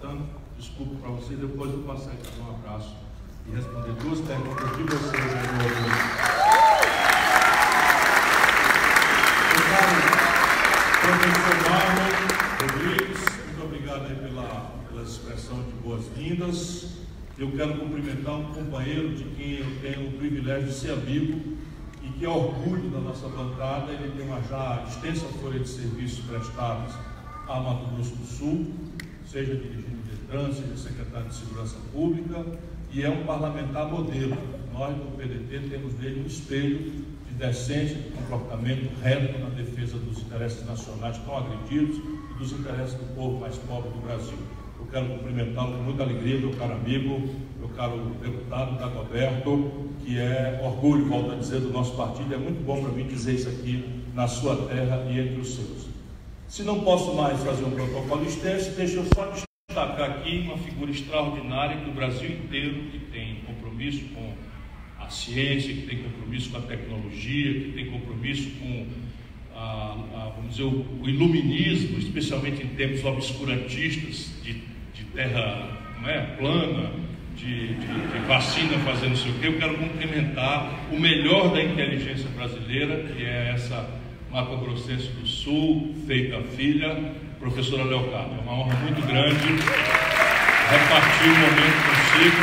tratando. Desculpe para vocês, depois eu aí para dar um abraço e responder duas perguntas de vocês. Professor Marlon Rodrigues, muito obrigado pela, pela expressão de boas-vindas. Eu quero cumprimentar um companheiro de quem eu tenho o privilégio de ser amigo e que é orgulho da nossa bancada. Ele tem uma já extensa folha de serviços prestados a Mato Grosso do Sul, seja dirigindo o Detran, seja secretário de Segurança Pública, e é um parlamentar modelo. Nós do PDT temos nele um espelho de decência, de comportamento reto na defesa dos interesses nacionais tão agredidos e dos interesses do povo mais pobre do Brasil. Eu quero cumprimentá-lo com muita alegria, meu caro amigo, meu caro deputado Dagoberto, que é orgulho, volto a dizer, do nosso partido. É muito bom para mim dizer isso aqui na sua terra e entre os seus. Se não posso mais fazer um protocolo extenso, deixa eu só destacar aqui uma figura extraordinária que o Brasil inteiro que tem compromisso com a ciência, que tem compromisso com a tecnologia, que tem compromisso com a, a, vamos dizer, o, iluminismo, especialmente em tempos obscurantistas de, de terra é, plana, de, de, de, vacina fazendo não sei o quê, eu quero cumprimentar o melhor da inteligência brasileira, que é essa Mato Grossense do Sul, feita filha, professora Leocardo. É uma honra muito grande repartir o momento consigo.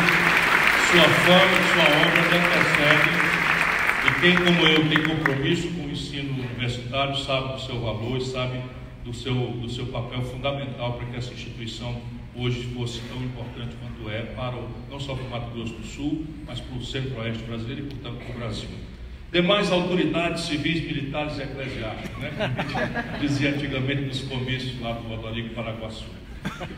Sua fama, sua obra não E quem, como eu, tem compromisso com o ensino universitário, sabe do seu valor e sabe do seu, do seu papel fundamental para que essa instituição hoje fosse tão importante quanto é para o, não só para o Mato Grosso do Sul, mas para o centro-oeste brasileiro e, portanto, para o Brasil demais autoridades civis, militares e eclesiásticas, né? Dizia antigamente nos comícios lá do Rodrigo Paraguaçu.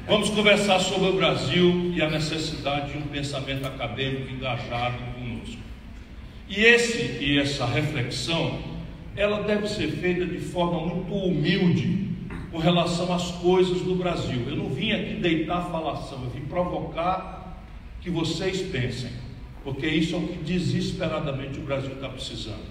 Vamos conversar sobre o Brasil e a necessidade de um pensamento acadêmico engajado conosco. E esse e essa reflexão, ela deve ser feita de forma muito humilde com relação às coisas do Brasil. Eu não vim aqui deitar falação, eu vim provocar que vocês pensem porque isso é o que desesperadamente o Brasil está precisando.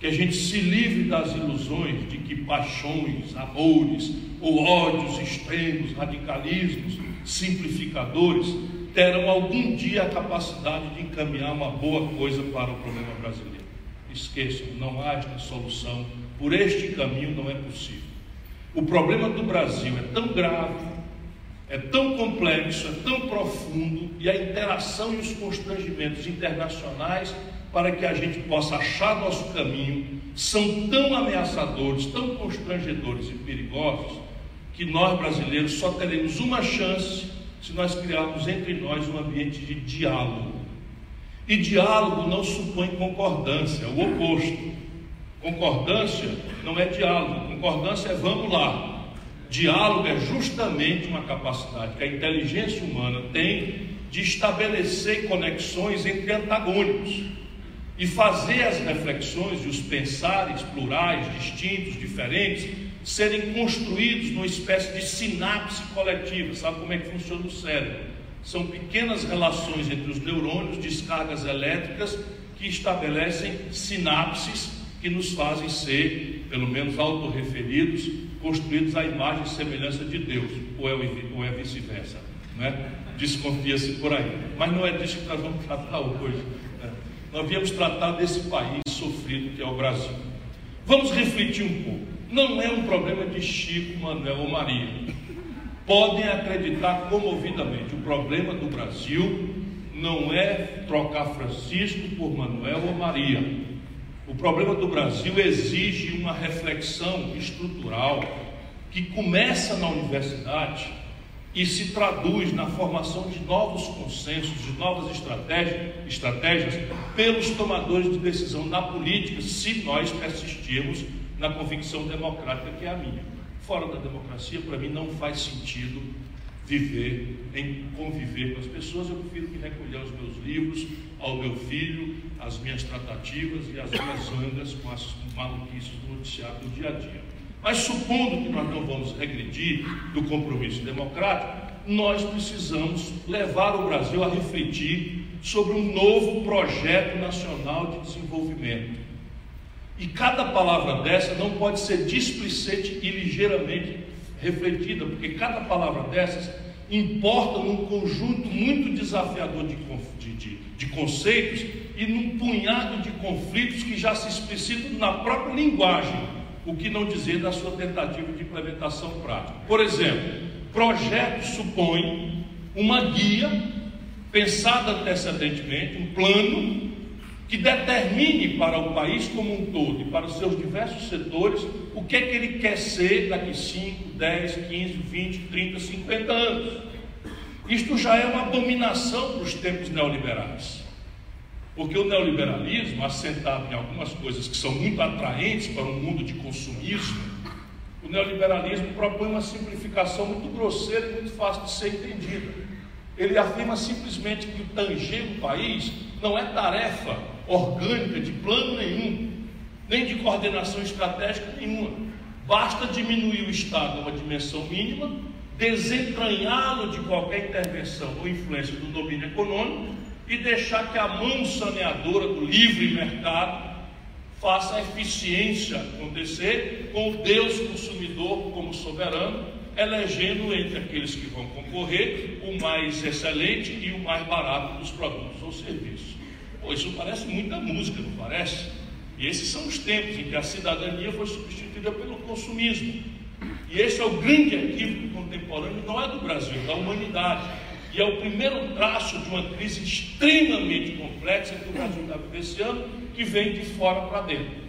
Que a gente se livre das ilusões de que paixões, amores ou ódios extremos, radicalismos, simplificadores terão algum dia a capacidade de encaminhar uma boa coisa para o problema brasileiro. Esqueçam, não há esta solução. Por este caminho não é possível. O problema do Brasil é tão grave, é tão complexo, é tão profundo e a interação e os constrangimentos internacionais para que a gente possa achar nosso caminho são tão ameaçadores, tão constrangedores e perigosos que nós brasileiros só teremos uma chance se nós criarmos entre nós um ambiente de diálogo. E diálogo não supõe concordância, é o oposto. Concordância não é diálogo, concordância é vamos lá, Diálogo é justamente uma capacidade que a inteligência humana tem de estabelecer conexões entre antagônicos e fazer as reflexões e os pensares plurais, distintos, diferentes, serem construídos numa espécie de sinapse coletiva. Sabe como é que funciona o cérebro? São pequenas relações entre os neurônios, descargas elétricas, que estabelecem sinapses que nos fazem ser, pelo menos, autorreferidos construídos à imagem e semelhança de Deus, ou é, ou é vice-versa. Né? Desconfia-se por aí. Mas não é disso que nós vamos tratar hoje. Né? Nós viemos tratar desse país sofrido que é o Brasil. Vamos refletir um pouco. Não é um problema de Chico, Manuel ou Maria. Podem acreditar comovidamente. O problema do Brasil não é trocar Francisco por Manuel ou Maria. O problema do Brasil exige uma reflexão estrutural que começa na universidade e se traduz na formação de novos consensos, de novas estratégias, estratégias pelos tomadores de decisão na política, se nós persistirmos na convicção democrática que é a minha. Fora da democracia, para mim, não faz sentido viver, em conviver com as pessoas, eu prefiro me recolher aos meus livros, ao meu filho, às minhas tratativas e às minhas zangas com as maluquices do noticiário do dia a dia. Mas supondo que nós não vamos regredir do compromisso democrático, nós precisamos levar o Brasil a refletir sobre um novo projeto nacional de desenvolvimento. E cada palavra dessa não pode ser displicente e ligeiramente refletida, porque cada palavra dessas importa num conjunto muito desafiador de, de, de, de conceitos e num punhado de conflitos que já se explicitam na própria linguagem, o que não dizer da sua tentativa de implementação prática. Por exemplo, projeto supõe uma guia pensada antecedentemente, um plano que determine para o país como um todo e para os seus diversos setores o que é que ele quer ser daqui 5, 10, 15, 20, 30, 50 anos. Isto já é uma abominação para os tempos neoliberais. Porque o neoliberalismo, assentado em algumas coisas que são muito atraentes para um mundo de consumismo, o neoliberalismo propõe uma simplificação muito grosseira e muito fácil de ser entendida. Ele afirma simplesmente que o tanger o país não é tarefa orgânica de plano nenhum, nem de coordenação estratégica nenhuma. Basta diminuir o Estado a uma dimensão mínima, desentranhá-lo de qualquer intervenção ou influência do domínio econômico e deixar que a mão saneadora do livre mercado faça a eficiência acontecer com o Deus consumidor como soberano, elegendo entre aqueles que vão concorrer o mais excelente e o mais barato dos produtos ou serviços. Pô, isso parece muita música, não parece? E esses são os tempos em que a cidadania foi substituída pelo consumismo. E esse é o grande equívoco contemporâneo, não é do Brasil, é da humanidade. E é o primeiro traço de uma crise extremamente complexa que o Brasil está vivenciando, que vem de fora para dentro.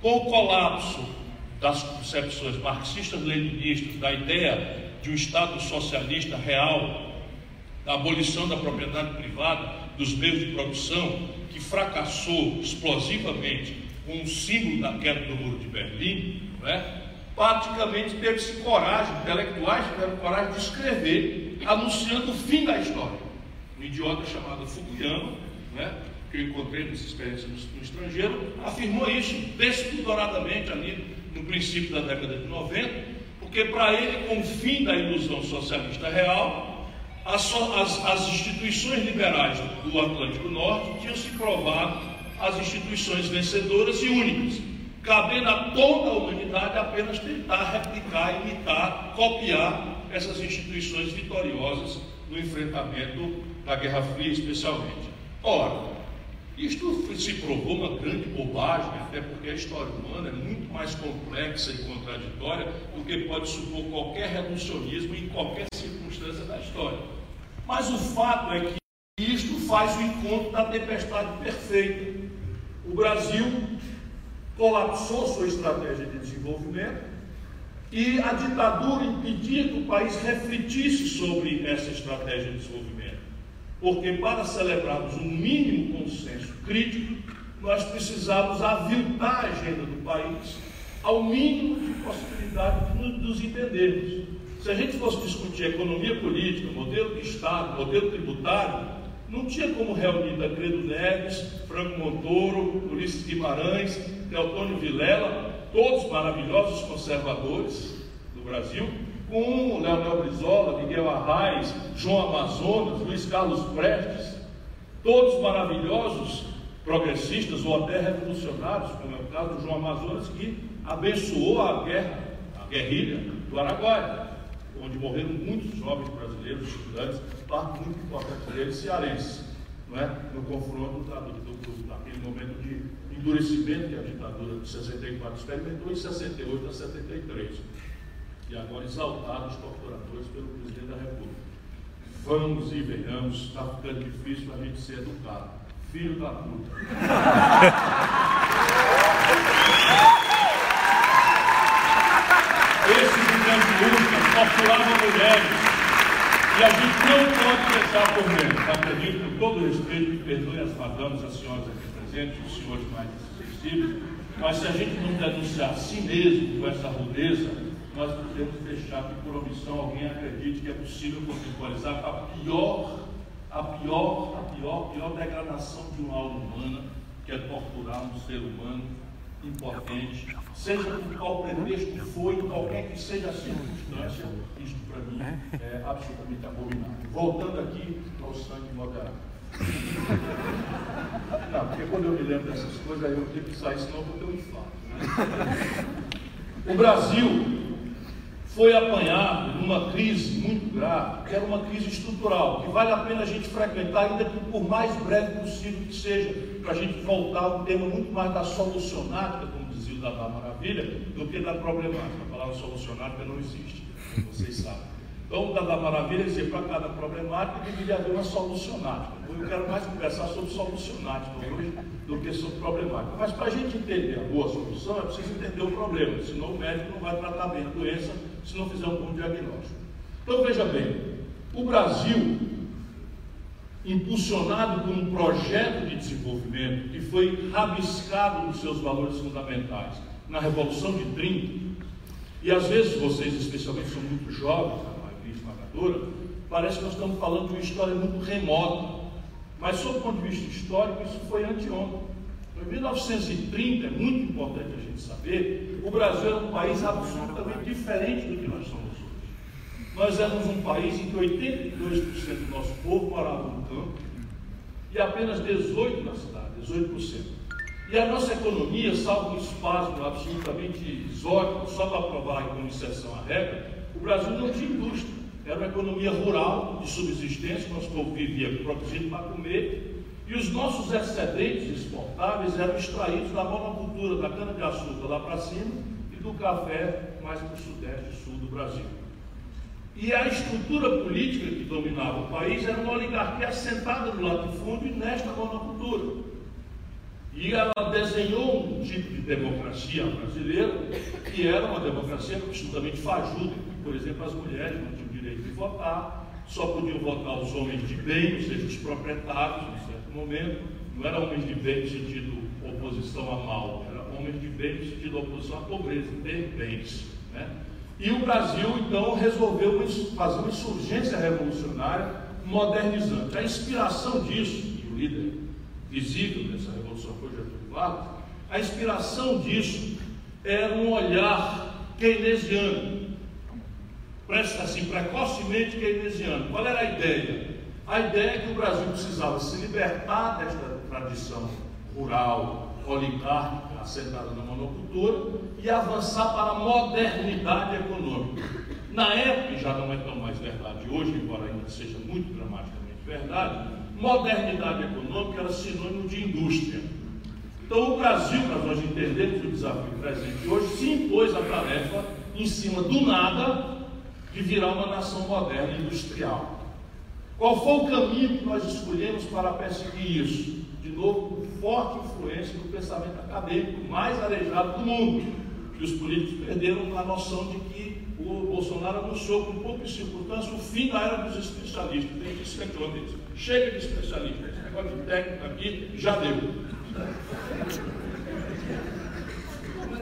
Com o colapso das concepções marxistas-leninistas, da ideia de um Estado socialista real, da abolição da propriedade privada, dos meios de produção, que fracassou explosivamente com o símbolo da queda do muro de Berlim, né? Praticamente teve-se coragem, intelectuais tiveram coragem de escrever, anunciando o fim da história. Um idiota chamado Fukuyama, né? que eu encontrei nessa experiência no, no estrangeiro, afirmou isso despudoradamente ali no princípio da década de 90, porque para ele, com o fim da ilusão socialista real, as, as, as instituições liberais do Atlântico Norte tinham se provado as instituições vencedoras e únicas, cabendo a toda a humanidade apenas tentar replicar, imitar, copiar essas instituições vitoriosas no enfrentamento da Guerra Fria, especialmente. Ora, isto se provou uma grande bobagem, até porque a história humana é muito mais complexa e contraditória do que pode supor qualquer reducionismo em qualquer circunstância da história. Mas o fato é que isto faz o encontro da tempestade perfeita. O Brasil colapsou sua estratégia de desenvolvimento e a ditadura impedia que o país refletisse sobre essa estratégia de desenvolvimento. Porque para celebrarmos um mínimo consenso crítico, nós precisamos aviltar a agenda do país ao mínimo de possibilidade de nos entendermos. Se a gente fosse discutir economia política, modelo de Estado, modelo tributário, não tinha como reunir Tancredo Neves, Franco Montoro, Ulisses Guimarães, Teotônio Vilela, todos maravilhosos conservadores do Brasil, com Leonel Brizola, Miguel Arraes, João Amazonas, Luiz Carlos Prestes, todos maravilhosos progressistas ou até revolucionários, como é o caso do João Amazonas, que abençoou a guerra, a guerrilha do Araguaia onde morreram muitos jovens brasileiros, estudantes, parte muito importante deles cearenses, não é? no confronto da, do, do, daquele momento de endurecimento que a ditadura de 64 experimentou em 68 a 73. E agora exaltados os torturadores pelo presidente da República. Vamos e venhamos, está ficando difícil a gente ser educado. Filho da puta. Esse gigante torturavam mulheres. E a gente não pode deixar por menos. Acredito, com todo respeito, que perdoe as madames, as senhoras aqui presentes, os senhores mais sensíveis, mas se a gente não denunciar a si mesmo com essa rudeza, nós podemos deixar que por omissão alguém acredite que é possível contemporizar com a pior, a pior, a pior, a pior degradação de uma alma humana, que é torturar um ser humano importante, seja por qual pretexto foi, qualquer que seja a circunstância, isto para mim é absolutamente abominável. Voltando aqui ao sangue moderado. Não, porque quando eu me lembro dessas coisas, eu tenho que sair, senão eu vou ter um infarto. Né? O Brasil foi apanhado numa crise muito grave, que era uma crise estrutural, que vale a pena a gente frequentar, ainda que por mais breve possível que seja, para a gente voltar um tema muito mais da solucionática, como dizia o Dada Maravilha, do que da problemática. A palavra solucionática não existe, vocês sabem. Então, o Dada Maravilha dizia, para cada problemática deveria haver uma solucionática. Eu quero mais conversar sobre solucionática hoje do que sobre problemática. Mas para a gente entender a boa solução, é preciso entender o problema, senão o médico não vai tratar bem a doença se não fizer um bom diagnóstico. Então veja bem, o Brasil, impulsionado por um projeto de desenvolvimento que foi rabiscado nos seus valores fundamentais na Revolução de 30, e às vezes vocês, especialmente, são muito jovens, a maioria esmagadora, parece que nós estamos falando de uma história muito remota. Mas, sob o ponto de vista histórico, isso foi anteontem. Em 1930, é muito importante a gente saber, o Brasil era um país absolutamente diferente do que nós somos. Nós éramos um país em que 82% do nosso povo morava no campo e apenas 18% na cidade, 18%. E a nossa economia, salvo um espasmo absolutamente exótico, só para provar como exceção à regra, o Brasil não tinha indústria. Era uma economia rural, de subsistência, nosso povo vivia produzindo para comer e os nossos excedentes exportáveis eram extraídos da monocultura, da cana-de-açúcar lá para cima e do café mais para o sudeste e sul do Brasil. E a estrutura política que dominava o país era uma oligarquia assentada no latifúndio e nesta monocultura. E ela desenhou um tipo de democracia brasileira que era uma democracia absolutamente fajuda. Por exemplo, as mulheres não tinham direito de votar, só podiam votar os homens de bem, ou seja, os proprietários, momento, não era homens de bem no sentido oposição a mal, era homens de bem no sentido oposição à pobreza, ter bens. Né? E o Brasil, então, resolveu fazer uma insurgência revolucionária modernizante. A inspiração disso, e o líder visível dessa revolução foi Getúlio Vargas, a inspiração disso era um olhar keynesiano, assim, precocemente keynesiano. Qual era a ideia? A ideia é que o Brasil precisava se libertar desta tradição rural, oligárquica, assentada na monocultura, e avançar para a modernidade econômica. Na época, e já não é tão mais verdade hoje, embora ainda seja muito dramaticamente verdade, modernidade econômica era sinônimo de indústria. Então, o Brasil, para nós entendermos o desafio presente hoje, se impôs a tarefa, em cima do nada, de virar uma nação moderna industrial. Qual foi o caminho que nós escolhemos para perseguir isso? De novo, forte influência do pensamento acadêmico mais arejado do mundo. Que os políticos perderam a noção de que o Bolsonaro anunciou com pouca circunstância o fim da era dos especialistas. Tem que ser. Chega de especialista, esse negócio de técnico aqui já deu.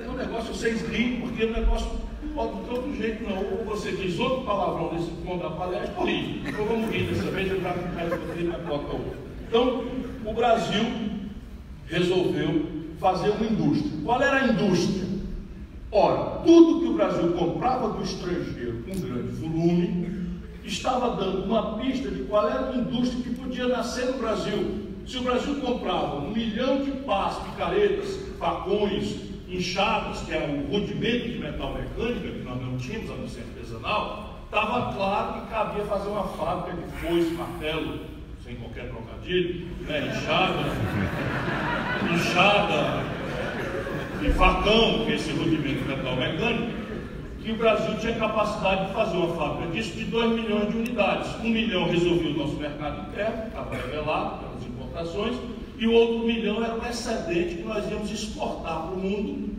É um negócio, vocês riem, porque é um negócio pode de outro jeito não. Ou você diz outro palavrão nesse ponto da palestra, ou ri. Então vamos rir dessa vez, eu já respondi na cota. Então, o Brasil resolveu fazer uma indústria. Qual era a indústria? Ora, tudo que o Brasil comprava do estrangeiro com grande volume estava dando uma pista de qual era a indústria que podia nascer no Brasil. Se o Brasil comprava um milhão de pás, picaretas, facões, inchadas, que é o rudimento de metal mecânica, que nós não tínhamos, a não ser artesanal, estava claro que cabia fazer uma fábrica de foice, martelo, sem qualquer trocadilho, né? inchada, inchada e facão, que é esse rudimento metal mecânico, que o Brasil tinha capacidade de fazer uma fábrica disso de 2 milhões de unidades. Um milhão resolvia o nosso mercado interno, estava revelado pelas importações, e o outro milhão era o excedente que nós íamos exportar para o mundo,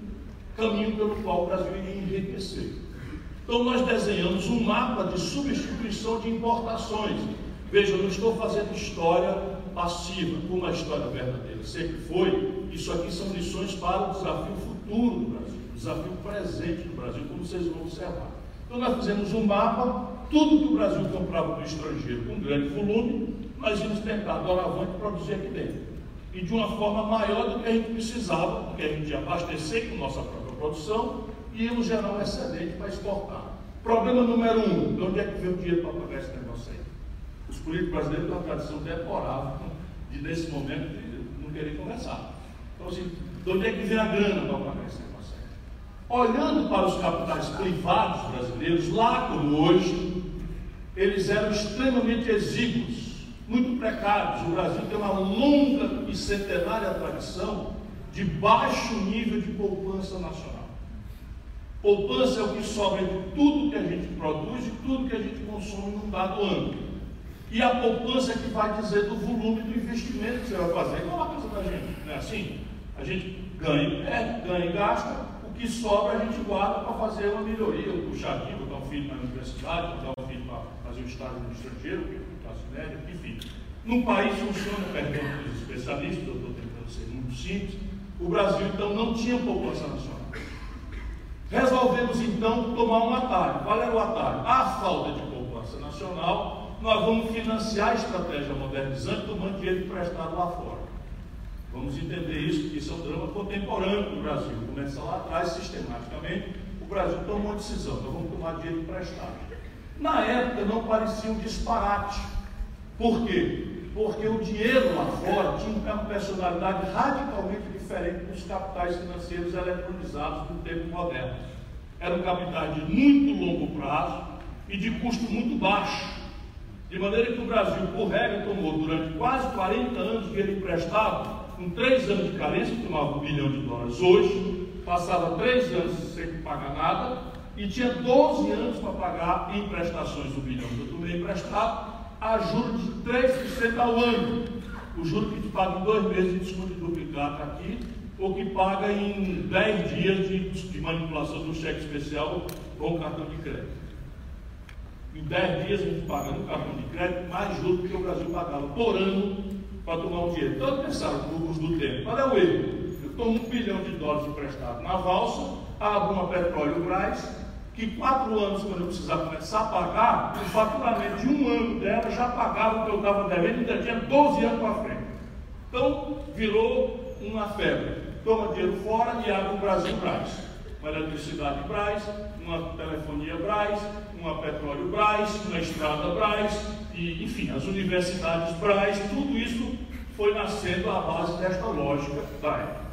caminho pelo qual o Brasil iria enriquecer. Então nós desenhamos um mapa de substituição de importações. Veja, eu não estou fazendo história passiva, como a história verdadeira sempre foi. Isso aqui são lições para o desafio futuro do Brasil, o desafio presente do Brasil, como vocês vão observar. Então nós fizemos um mapa, tudo que o Brasil comprava do estrangeiro com grande volume, nós íamos tentar doravante produzir aqui dentro e de uma forma maior do que a gente precisava, porque a gente ia abastecer com nossa própria produção e íamos gerar um excedente para exportar. Problema número um, de onde é que veio o dinheiro para pagar esse negócio aí? Os políticos brasileiros têm uma tradição deplorável de, nesse momento, não querer conversar. Então, assim, de onde é que vem a grana para pagar esse negócio olhando para os capitais privados brasileiros, lá como hoje, eles eram extremamente exíguos, muito precários. O Brasil tem uma longa e centenária tradição de baixo nível de poupança nacional. Poupança é o que sobra de tudo que a gente produz e tudo que a gente consome num dado ano. E a poupança é que vai dizer do volume do investimento que você vai fazer. Igual a coisa da gente, não é assim? A gente ganha, é, ganha e gasta, o que sobra a gente guarda para fazer uma melhoria, ou puxar aqui, botar um filho na universidade, botar um filho para fazer um estágio no estrangeiro, classe média, enfim. No país funciona, perdão os especialistas, eu estou tentando ser muito simples, o Brasil então não tinha poupança nacional. Resolvemos então tomar um atalho. Qual era o atalho? A falta de poupança nacional, nós vamos financiar a estratégia modernizante tomando dinheiro emprestado lá fora. Vamos entender isso, porque isso é um drama contemporâneo do Brasil. Começa lá atrás, sistematicamente, o Brasil tomou uma decisão, nós vamos tomar dinheiro emprestado. Na época não parecia um disparate. Por quê? Porque o dinheiro lá fora tinha uma personalidade radicalmente diferente dos capitais financeiros eletronizados do tempo moderno. Eram capitais de muito longo prazo e de custo muito baixo. De maneira que o Brasil, por regra, tomou durante quase 40 anos dinheiro emprestado, com 3 anos de carência, tomava um bilhão de dólares hoje, passava 3 anos sem pagar nada e tinha 12 anos para pagar em prestações do bilhão que eu tomei emprestado a juros de 3% ao ano o juro que te paga em dois meses de desconto de duplicata aqui, ou que paga em 10 dias de, de manipulação do cheque especial com cartão de crédito. Em 10 dias a gente paga no cartão de crédito mais juros que o Brasil pagava por ano para tomar o dinheiro. Então pensaram no uso do tempo. Qual é o erro? Eu tomo um bilhão de dólares emprestado na valsa, abro uma petróleo Brás, que quatro anos, quando eu precisar começar a pagar, o faturamento de um ano dela já pagava o que eu estava devendo, ainda tinha 12 anos para frente. Então, virou uma febre. Toma dinheiro fora e abre o Brasil Braz. Uma eletricidade Braz, uma telefonia Braz, uma petróleo Braz, uma estrada Braz, e, enfim, as universidades Braz, tudo isso foi nascendo à base desta lógica da época.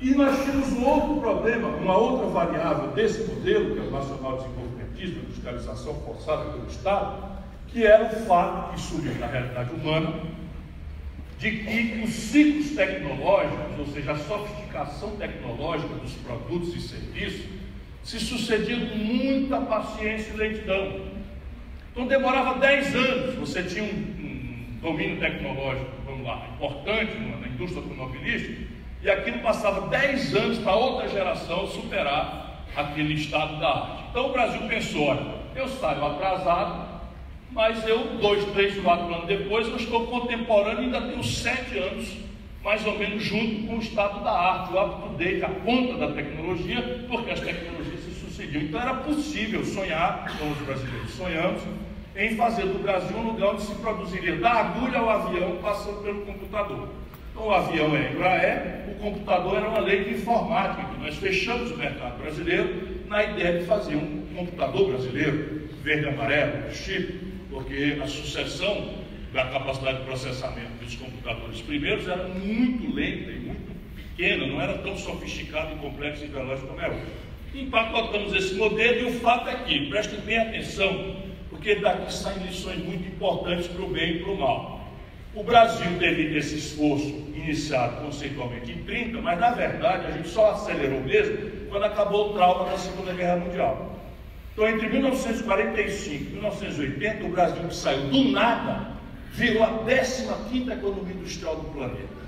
E nós tínhamos um outro problema, uma outra variável desse modelo, que é o nacional desenvolvimentismo, a industrialização forçada pelo Estado, que era o fato que surge na realidade humana de que os ciclos tecnológicos, ou seja, a sofisticação tecnológica dos produtos e serviços, se sucedia com muita paciência e lentidão. Então demorava 10 anos, você tinha um, um domínio tecnológico, vamos lá, importante na indústria automobilística, e aquilo passava 10 anos para outra geração superar aquele estado da arte. Então o Brasil pensou: olha, eu saio atrasado, mas eu, dois, três, quatro anos depois, eu estou contemporâneo e ainda tenho sete anos, mais ou menos, junto com o estado da arte, o up-to-date, a ponta da tecnologia, porque as tecnologias Então era possível sonhar, como os brasileiros sonhamos, em fazer do Brasil um lugar onde se produziria da agulha ao avião, passando pelo computador. Então, o avião é Embraer, o computador era uma lei de informática, que nós fechamos o mercado brasileiro na ideia de fazer um computador brasileiro, verde amarelo, chip, porque a sucessão da capacidade de processamento dos computadores primeiros era muito lenta e muito pequena, não era tão sofisticado e complexo e veloz como é hoje. Empacotamos esse modelo e o fato é que, prestem bem atenção, porque daqui saem lições muito importantes para o bem e para o mal. O Brasil teve esse esforço iniciado conceitualmente em 30, mas na verdade a gente só acelerou mesmo quando acabou o trauma da Segunda Guerra Mundial. Então, entre 1945 e 1980, o Brasil que saiu do nada virou a 15 economia industrial do planeta.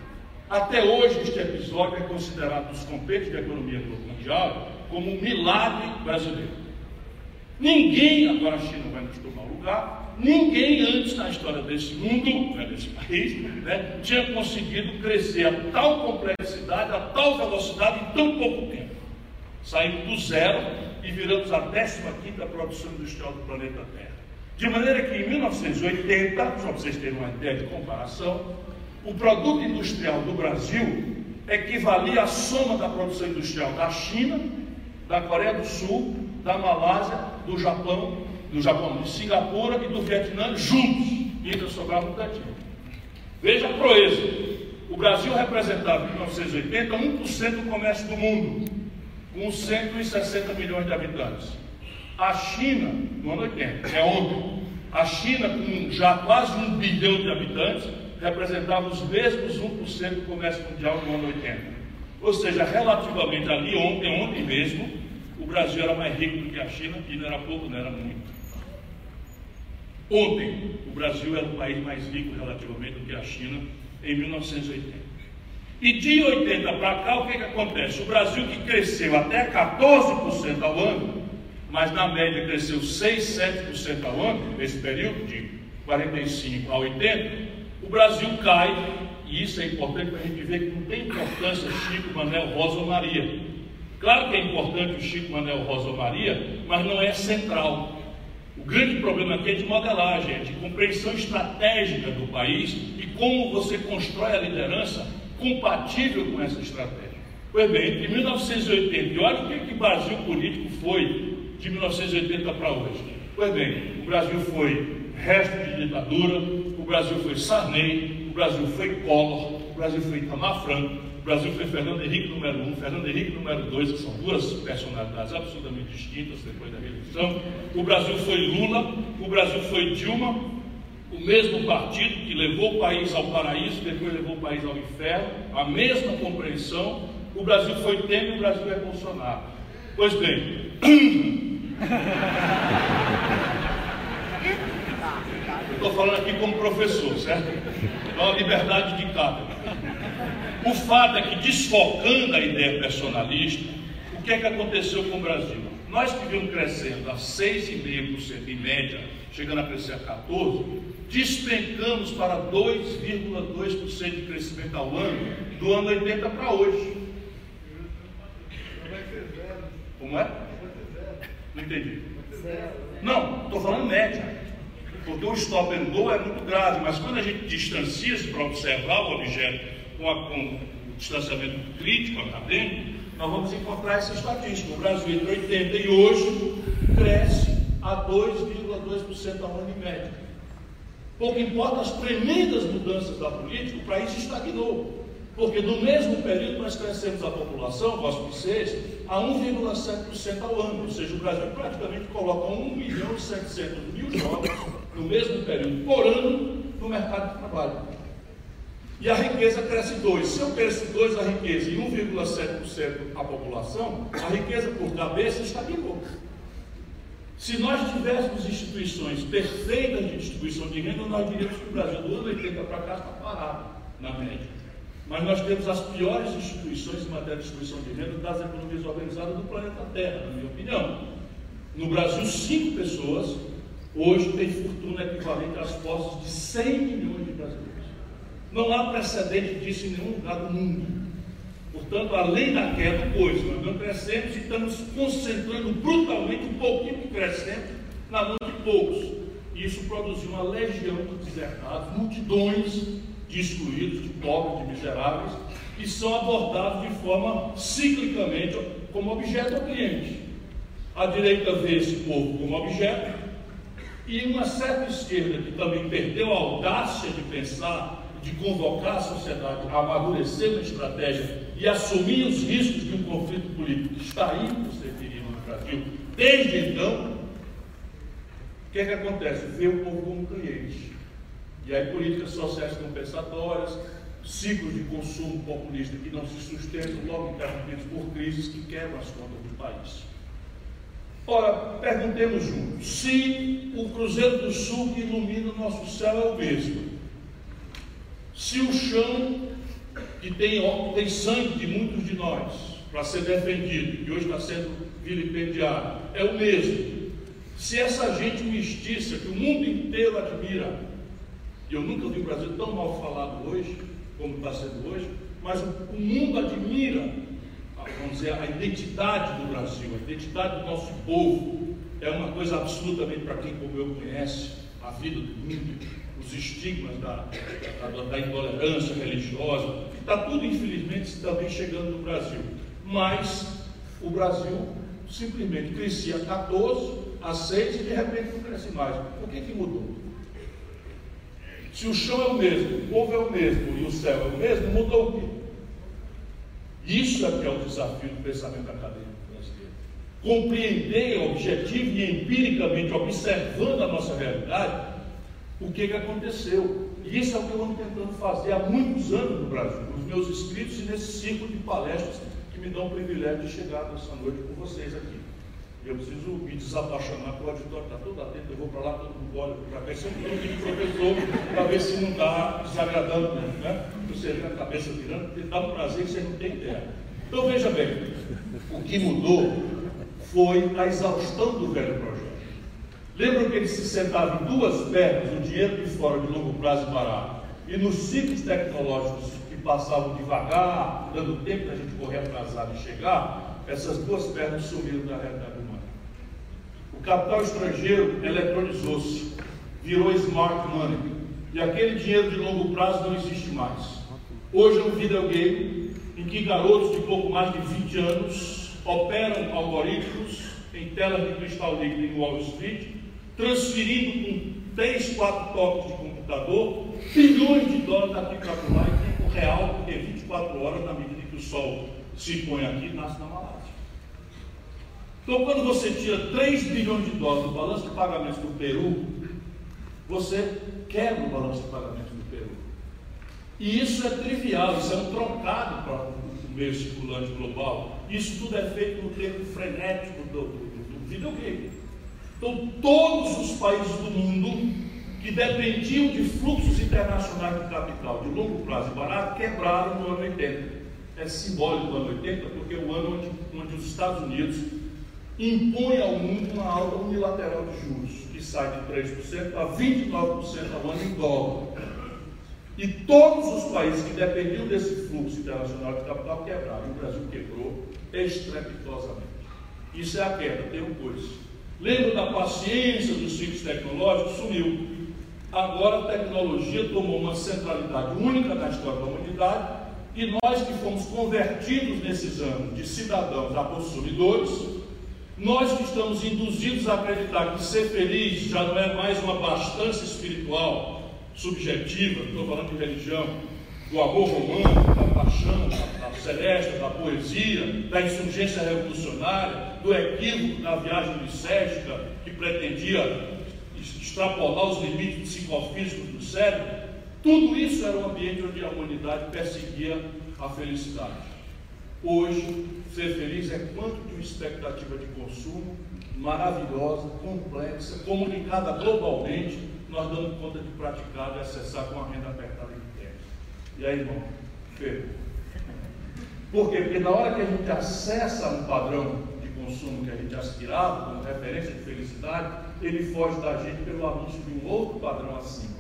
Até hoje, este episódio é considerado nos compêndios de economia mundial como um milagre brasileiro. Ninguém, agora a China vai nos tomar lugar, Ninguém antes na história desse mundo, né, desse país, né, tinha conseguido crescer a tal complexidade, a tal velocidade em tão pouco tempo. Saímos do zero e viramos a 15ª produção industrial do planeta Terra. De maneira que em 1980, só para vocês terem uma ideia de comparação, o produto industrial do Brasil equivalia à soma da produção industrial da China, da Coreia do Sul, da Malásia, do Japão do Japão, de Singapura e do Vietnã juntos, e ainda sobrava um cantinho. Veja a proeza. O Brasil representava em 1980 1% do comércio do mundo. com 160 milhões de habitantes. A China, no ano 80, é ontem, a China, com já quase um bilhão de habitantes, representava os mesmos 1% do comércio mundial no ano 80. Ou seja, relativamente ali, ontem, ontem mesmo, o Brasil era mais rico do que a China, e não era pouco, não era muito. Ontem, o Brasil era o país mais rico relativamente do que a China em 1980. E de 80 para cá, o que, que acontece? O Brasil que cresceu até 14% ao ano, mas na média cresceu 6, 7% ao ano, nesse período de 45 a 80, o Brasil cai, e isso é importante para a gente ver que não tem importância Chico, Manel, Rosa ou Maria. Claro que é importante o Chico, Manel, Rosa ou Maria, mas não é central. O grande problema aqui é de modelagem, é de compreensão estratégica do país e como você constrói a liderança compatível com essa estratégia. Pois bem, entre 1980, e olha o que, que o Brasil político foi de 1980 para hoje. Pois bem, o Brasil foi resto de ditadura, o Brasil foi Sarney, o Brasil foi Collor, o Brasil foi Itamar Franco, o Brasil foi Fernando Henrique número 1, um, Fernando Henrique número 2, que são duas personalidades absolutamente distintas depois da reeleição. O Brasil foi Lula, o Brasil foi Dilma, o mesmo partido que levou o país ao paraíso, depois levou o país ao inferno, a mesma compreensão. O Brasil foi Temer, o Brasil é Bolsonaro. Pois bem, estou falando aqui como professor, certo? É uma liberdade de cátedra. O fato é que, desfocando a ideia personalista, o que é que aconteceu com o Brasil? Nós que vimos crescendo a 6,5% em média, chegando a crescer a 14%, despencamos para 2,2% de crescimento ao ano, do ano 80 para hoje. Como é? Não entendi. Não, estou falando média. Porque o stop and go é muito grave, mas quando a gente distancia-se para observar o objeto com, a, com o distanciamento crítico acadêmico, nós vamos encontrar essa estatística. O Brasil entre 80 e hoje cresce a 2,2% ao ano em média. Pouco importa as tremendas mudanças da política, o país estagnou. Porque no mesmo período nós crescemos a população, gosto de vocês, a 1,7% ao ano. Ou seja, o Brasil praticamente coloca 1 milhão e 700 mil jovens no mesmo período por ano no mercado de trabalho. E a riqueza cresce 2. Se eu cresce 2 a riqueza e 1,7% a população, a riqueza por cabeça estagnou. Se nós tivéssemos instituições perfeitas de distribuição de renda, nós diríamos que o Brasil do ano 80 para cá está parado, na média. Mas nós temos as piores instituições em matéria de distribuição de renda das economias organizadas do planeta Terra, na minha opinião. No Brasil, cinco pessoas hoje têm fortuna equivalente às posses de 100 milhões de brasileiros. Não há precedente disso em nenhum lugar do mundo. Portanto, além da queda, pois, nós não crescemos e estamos concentrando brutalmente um pouquinho que crescemos na mão de poucos. E isso produziu uma legião de desertados, multidões de excluídos, de pobres, de miseráveis, que são abordados de forma ciclicamente como objeto ao cliente. A direita vê esse povo como objeto, e uma certa esquerda que também perdeu a audácia de pensar de convocar a sociedade a amadurecer uma estratégia e assumir os riscos de um conflito político que está indo se referindo no Brasil desde então, o que é que acontece? Vê o povo como cliente. E aí políticas sociais compensatórias, ciclos de consumo populista que não se sustentam, logo interrompidos por crises que quebram as contas do país. Ora, perguntemos juntos, se o Cruzeiro do Sul que ilumina o nosso céu é o mesmo, se o chão que tem, tem sangue de muitos de nós para ser defendido, que hoje está sendo vilipendiado, é o mesmo. Se essa gente mestiça que o mundo inteiro admira, eu nunca vi o Brasil tão mal falado hoje, como está sendo hoje, mas o, mundo admira, vamos dizer, a identidade do Brasil, a identidade do nosso povo, é uma coisa absolutamente para quem como eu conhece a vida do mundo os estigmas da, da, da intolerância religiosa, está tudo, infelizmente, também chegando no Brasil. Mas o Brasil simplesmente crescia 14 a 6 e de repente não cresce mais. O que, que mudou? Se o chão é o mesmo, o povo é o mesmo e o céu é o mesmo, mudou o quê? Isso é que é o desafio do pensamento acadêmico. compreender objetivo e empiricamente, observando a nossa realidade, o que, que aconteceu. E isso é o que eu ando tentando fazer há muitos anos no Brasil, nos meus inscritos e nesse ciclo de palestras que me dão o privilégio de chegar nessa noite com vocês aqui. Eu preciso me desapaixonar, porque o auditório está todo atento, eu vou para lá, todo mundo olha para cá, sempre eu de professor, para ver se não está desagradando, né? Você vê a cabeça virando, porque dá um prazer que você não tem ideia. Então veja bem, o que mudou foi a exaustão do velho projeto. Lembram que ele se sentava em duas pernas, o dinheiro de fora de longo prazo e barato, e nos ciclos tecnológicos que passavam devagar, dando tempo da gente correr atrasado e chegar, essas duas pernas sumiram da realidade. O capital estrangeiro eletronizou-se, virou smart money, e aquele dinheiro de longo prazo não existe mais. Hoje é um videogame em que garotos de pouco mais de 20 anos operam algoritmos em telas de cristal líquido em Wall Street, transferindo com 3, 4 toques de computador bilhões de dólares daqui para lá em tempo real, porque 24 horas na medida que o sol se põe aqui, nasce na Malásia. Então, quando você tira 3 bilhões de dólares do balanço de pagamentos do Peru, você quebra o balanço de pagamentos do Peru. E isso é trivial, isso é um trocado para o meio circulante global. Isso tudo é feito no tempo frenético do, do, do videogame. Então, todos os países do mundo que dependiam de fluxos internacionais de capital de longo prazo e barato quebraram no ano 80. É simbólico do ano 80, porque é o ano onde, onde os Estados Unidos impõe ao mundo uma alta unilateral de juros, que sai de 3% a 29% ao ano em dólar. E todos os países que dependiam desse fluxo internacional de capital quebraram. O Brasil quebrou estrepitosamente. Isso é a queda, tem um coisa. Lembra da paciência dos ciclos tecnológicos? Sumiu. Agora a tecnologia tomou uma centralidade única na história da humanidade e nós que fomos convertidos nesses anos de cidadãos a consumidores, nós que estamos induzidos a acreditar que ser feliz já não é mais uma bastância espiritual, subjetiva, estou falando de religião, do amor romântico, da paixão, da, da celeste, da poesia, da insurgência revolucionária, do equívoco da viagem licética que pretendia extrapolar os limites psicofísicos do cérebro, tudo isso era um ambiente onde a humanidade perseguia a felicidade. Hoje, ser feliz é quanto de uma expectativa de consumo maravilhosa, complexa, comunicada globalmente, nós damos conta de praticar e acessar com a renda apertada que temos. E aí, irmão, ferro. Por quê? Porque na hora que a gente acessa um padrão de consumo que a gente aspirava, como referência de felicidade, ele foge da gente pelo anúncio de um outro padrão acima.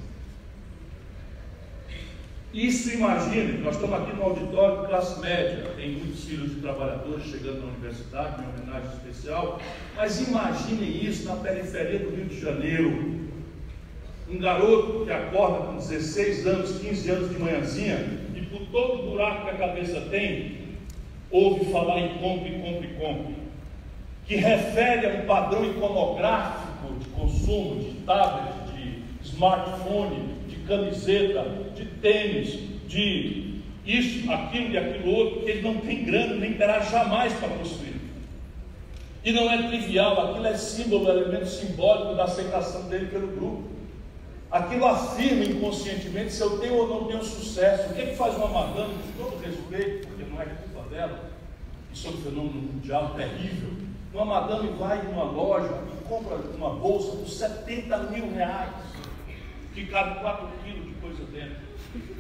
Isso imagine, nós estamos aqui no auditório de classe média, tem muitos filhos de trabalhadores chegando na universidade, em homenagem especial, mas imagine isso na periferia do Rio de Janeiro. Um garoto que acorda com 16 anos, 15 anos de manhãzinha, e por todo buraco que a cabeça tem, ouve falar em compre, compre, compre, que refere a um padrão iconográfico de consumo, de tablet, de smartphone, camiseta, de tênis, de isso, aquilo e aquilo outro, ele não tem grana, nem terá jamais para construir. E não é trivial, aquilo é símbolo, é elemento simbólico da aceitação dele pelo grupo. Aquilo afirma inconscientemente se eu tenho ou não tenho sucesso. O que, é que faz uma madame, com todo respeito, porque não é culpa dela, isso é um fenômeno mundial terrível. Uma madame vai em uma loja e compra uma bolsa por 70 mil reais que cabe 4 quilos de coisa dentro.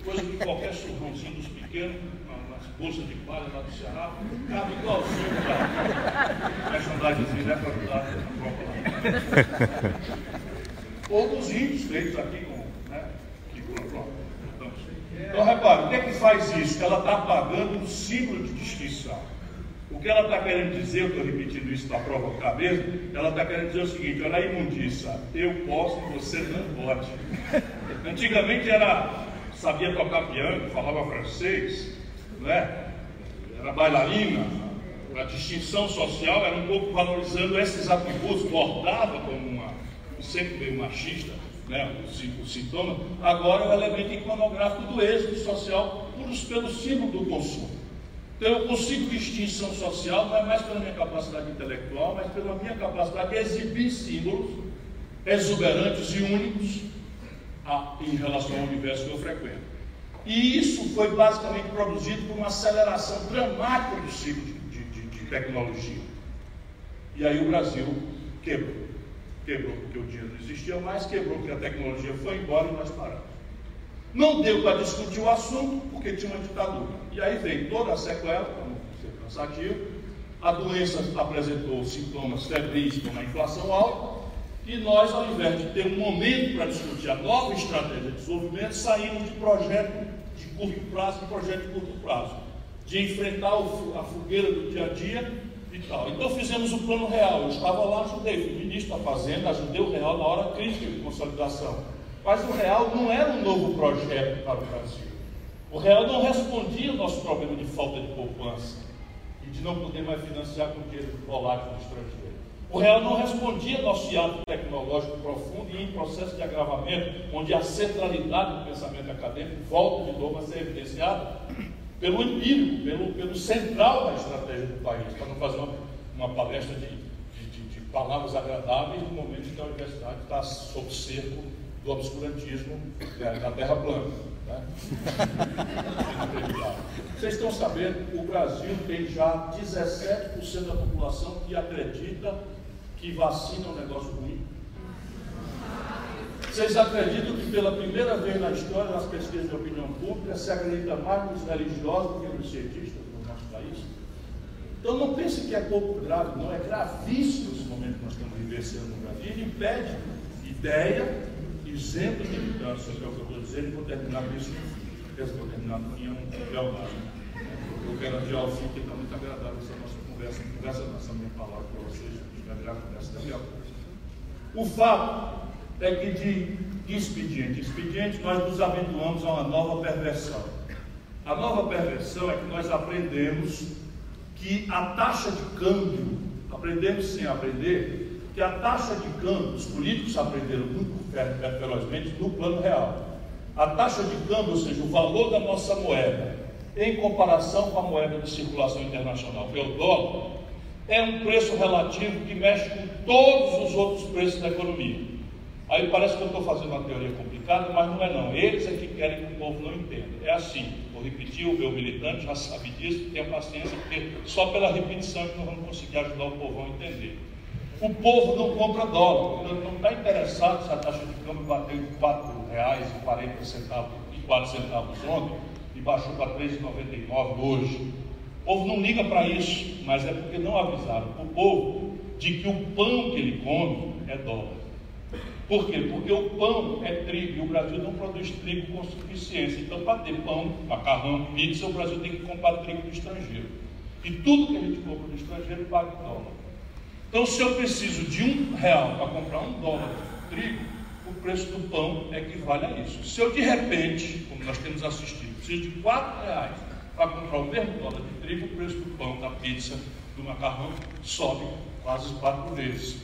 Coisa que qualquer surrãozinho dos pequenos, umas bolsas de palha lá do Ceará, cabe igualzinho para merchandisezinho, né? Para ajudar a própria Ou dos índios feitos aqui com, né? Com a própria. Então, repare, o que é que faz isso? Ela está pagando um símbolo de distinção. O que ela está querendo dizer, eu estou repetindo isso para provocar mesmo, ela está querendo dizer o seguinte, olha a imundícia, eu posso você não pode. Antigamente era, sabia tocar piano, falava francês, né? era bailarina, a distinção social era um pouco valorizando esses atributos, bordava como uma, sempre meio machista, né, o, o sintoma, agora é o elemento iconográfico do êxito social pelo símbolo do consumo. Então eu consigo distinção social, não é mais pela minha capacidade intelectual, mas pela minha capacidade de exibir símbolos exuberantes e únicos a, em relação ao universo que eu frequento. E isso foi basicamente produzido por uma aceleração dramática do ciclo de, de, de tecnologia. E aí o Brasil quebrou. Quebrou porque o dinheiro não existia mais, quebrou porque a tecnologia foi embora e nós paramos. Não deu para discutir o assunto porque tinha uma ditadura. E aí vem toda a sequela, para não ser cansativo, a doença apresentou sintomas febris como a inflação alta, e nós, ao invés de ter um momento para discutir a nova estratégia de desenvolvimento, saímos de projeto de curto prazo para projeto de curto prazo, de enfrentar a fogueira do dia a dia e tal. Então fizemos o plano real. Eu estava lá, ajudei, fui ministro da Fazenda, ajudei o real na hora crítica de consolidação. Mas o real não era um novo projeto para o Brasil. O real não respondia ao nosso problema de falta de poupança e de não poder mais financiar com dinheiro volátil do estrangeiro. O real não respondia ao nosso hiato tecnológico profundo e em processo de agravamento, onde a centralidade do pensamento acadêmico volta de novo a ser evidenciada pelo empírico, pelo, pelo central da estratégia do país, para não fazer uma, uma palestra de, de, de, de palavras agradáveis no momento em que a universidade está sob cerco do obscurantismo da terra plana. Né? Vocês estão sabendo, o Brasil tem já 17% da população que acredita que vacina é um negócio ruim. Vocês acreditam que pela primeira vez na história, nas pesquisas de opinião pública, se acredita mais nos religiosos do que nos cientistas no nosso país? Então não pense que é pouco grave, não, é gravíssimo esse momento que nós estamos vivenciando no Brasil. Ele impede ideia exemplo de mudança, que é o que eu estou dizendo, e vou terminar com isso eu vou terminar com minha lealdade. Eu quero adiar o fim, que está muito agradável essa nossa conversa, conversa nossa minha palavra para vocês, minha O fato é que de expediente em expediente nós nos habituamos a uma nova perversão. A nova perversão é que nós aprendemos que a taxa de câmbio, aprendemos sem aprender, que a taxa de câmbio, os políticos aprenderam muito ferozmente no plano real. A taxa de câmbio, ou seja, o valor da nossa moeda, em comparação com a moeda de circulação internacional, que é o dólar, é um preço relativo que mexe com todos os outros preços da economia. Aí parece que eu estou fazendo uma teoria complicada, mas não é não. Eles é que querem que o povo não entenda. É assim, vou repetir, o meu militante já sabe disso, tenha paciência, porque só pela repetição é que nós vamos conseguir ajudar o povo a entender. O povo não compra dólar, não está interessado se a taxa de câmbio bateu em R$ 4,40 e 4 centavos ontem e baixou para R$ 3,99 hoje. O povo não liga para isso, mas é porque não avisaram o povo de que o pão que ele come é dólar. Por quê? Porque o pão é trigo e o Brasil não produz trigo com suficiência. Então, para ter pão, macarrão, pizza, o Brasil tem que comprar trigo do estrangeiro. E tudo que a gente compra do estrangeiro paga em dólar. Então, se eu preciso de um real para comprar um dólar de trigo, o preço do pão equivale a isso. Se eu de repente, como nós temos assistido, preciso de quatro reais para comprar o mesmo dólar de trigo, o preço do pão, da pizza, do macarrão sobe quase quatro vezes.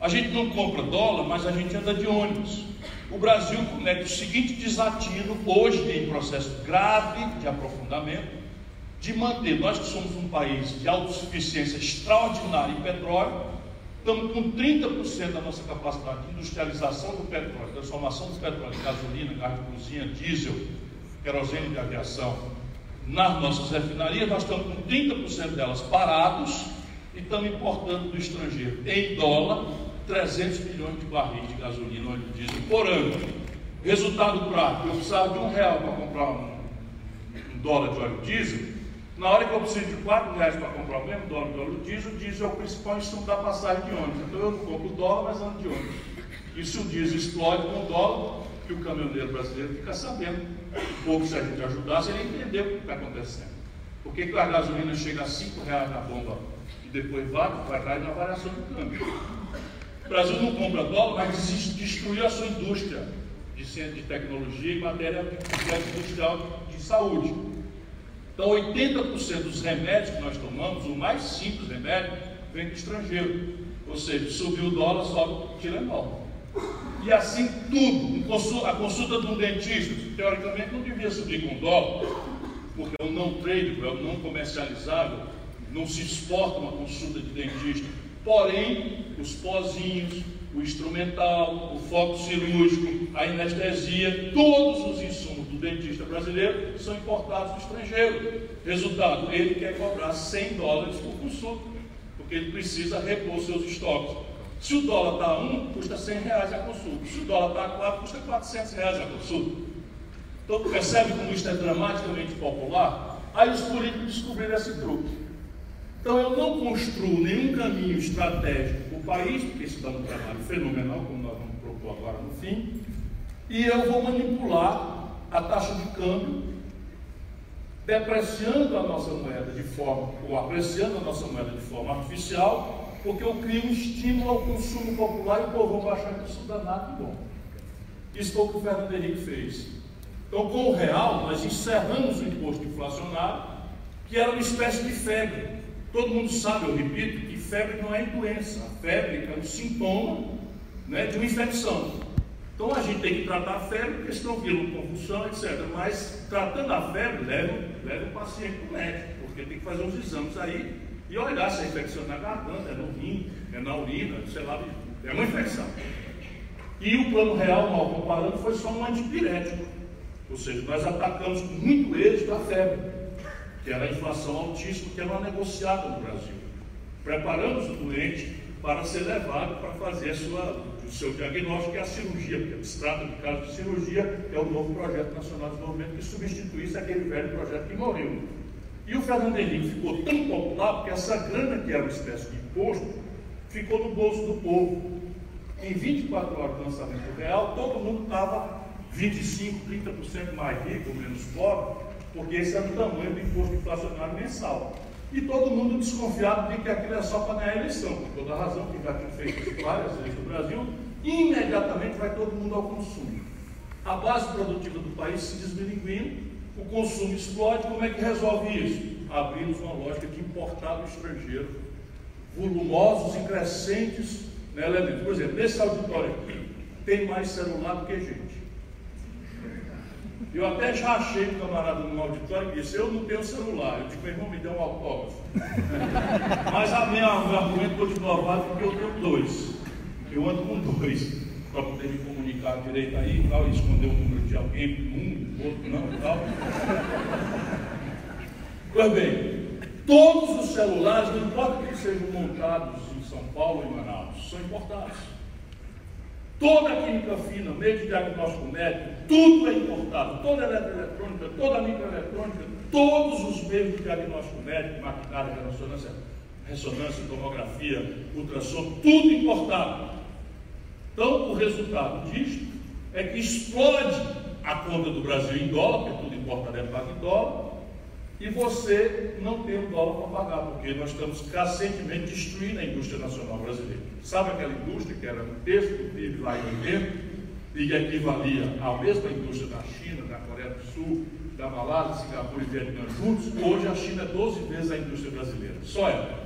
A gente não compra dólar, mas a gente anda de ônibus. O Brasil comete o seguinte desatino, hoje em processo grave de aprofundamento, de manter, nós que somos um país de autossuficiência extraordinária em petróleo, estamos com 30% da nossa capacidade de industrialização do petróleo, transformação do petróleo em gasolina, gás de cozinha, diesel, querosene de aviação, nas nossas refinarias, nós estamos com 30% delas parados e estamos importando do estrangeiro, em dólar, 300 milhões de barris de gasolina, óleo diesel por ano. Resultado prático, eu precisava de um real para comprar um, um dólar de óleo diesel, na hora que eu preciso de 4 reais para comprar o mesmo dólar do óleo diesel, o diesel é o principal insumo da passagem de ônibus. Então eu não compro dólar, mas ando de ônibus. E se o diesel explode com o dólar, que o caminhoneiro brasileiro fica sabendo. Um pouco se a gente ajudasse, ele entendeu o que está acontecendo. Por que, que a gasolina chega a 5 reais na bomba e depois vai, vai cair na variação do câmbio? O Brasil não compra dólar, mas destruiu a sua indústria de centro de tecnologia e matéria industrial de saúde. Então, 80% dos remédios que nós tomamos, o mais simples remédio, vem do estrangeiro. Ou seja, subiu o dólar, sobe o Tilenol. E assim tudo. A consulta de um dentista, teoricamente, não devia subir com dólar. porque é um não trade, é um não comercializável, não se exporta uma consulta de dentista. Porém, os pozinhos, o instrumental, o foco cirúrgico, a anestesia, todos os insumos do dentista brasileiro são importados do estrangeiro. Resultado, ele quer cobrar 100 dólares por consulta, porque ele precisa repor seus estoques. Se o dólar está a 1, custa 100 reais a consulta. Se o dólar está a 4, custa 400 reais a consulta. Então, percebe como isso é dramaticamente popular? Aí os políticos descobriram esse truque. Então, eu não construo nenhum caminho estratégico para o país, porque isso dá um trabalho fenomenal, como nós vamos propor agora no fim, e eu vou manipular a taxa de câmbio, depreciando a nossa moeda de forma, ou apreciando a nossa moeda de forma artificial, porque eu crio um estímulo ao consumo popular e o povo vai achar que isso danado e bom. Isso foi o que o Fernando Henrique fez. Então, com o real, nós encerramos o imposto inflacionário, que era uma espécie de febre. Todo mundo sabe, eu repito, que febre não é doença. A febre é um sintoma né, de uma infecção. Então a gente tem que tratar a febre, vira uma convulsão, etc. Mas tratando a febre, leva, leva o paciente para o médico, porque tem que fazer uns exames aí e olhar se é infecção na garganta, é no rim, é na urina, sei lá, é uma infecção. E o plano real, mal comparando, foi só um antipirético. Ou seja, nós atacamos com muito êxito a febre, que era a inflação altíssima que era negociada no Brasil. Preparamos o doente para ser levado para fazer sua, o seu diagnóstico, que é a cirurgia, porque se trata de caso de cirurgia, é o novo projeto nacional de desenvolvimento que substituísse aquele velho projeto que morreu. E o Fernando Henrique ficou tão popular porque essa grana, que era uma espécie de imposto, ficou no bolso do povo. Em 24 horas do lançamento real, todo mundo estava 25, 30% mais rico menos pobre, porque esse era o tamanho do imposto inflacionário mensal. E todo mundo desconfiado de que aquilo é só para ganhar a eleição, por toda a razão que já tem feito várias vezes no Brasil, imediatamente vai todo mundo ao consumo. A base produtiva do país se desmilinguindo, o consumo explode, como é que resolve isso? Abrimos uma lógica de importar do estrangeiro, volumosos e crescentes né, elementos. Por exemplo, nesse auditório aqui, tem mais celular do que gente. Eu até já achei um camarada no auditório e disse, eu não tenho celular. Eu disse, meu irmão, me dê um autógrafo. Mas a minha, meu argumento continua válido porque eu tenho dois. Eu ando com dois para poder me comunicar direito aí e tal, e esconder o número de alguém, um, outro não e tal. Pois bem, todos os celulares, não importa que sejam montados em São Paulo e Manaus, são importados. Toda a química fina, meio de diagnóstico médico, tudo é importado. Toda a eletroeletrônica, toda a microeletrônica, todos os meios de diagnóstico médico, maquinária, ressonância, ressonância, tomografia, ultrassom, tudo importado. Então, o resultado disto é que explode a conta do Brasil em dólar, porque tudo importa é pago em dólar, e você não tem o dólar para pagar, porque nós estamos crescentemente destruindo a indústria nacional brasileira. Sabe aquela indústria que era um terço do PIB lá em 80 e que equivalia à mesma indústria da China, da Coreia do Sul, da Malásia, Singapura e Vietnã juntos? Hoje a China é 12 vezes a indústria brasileira, só ela.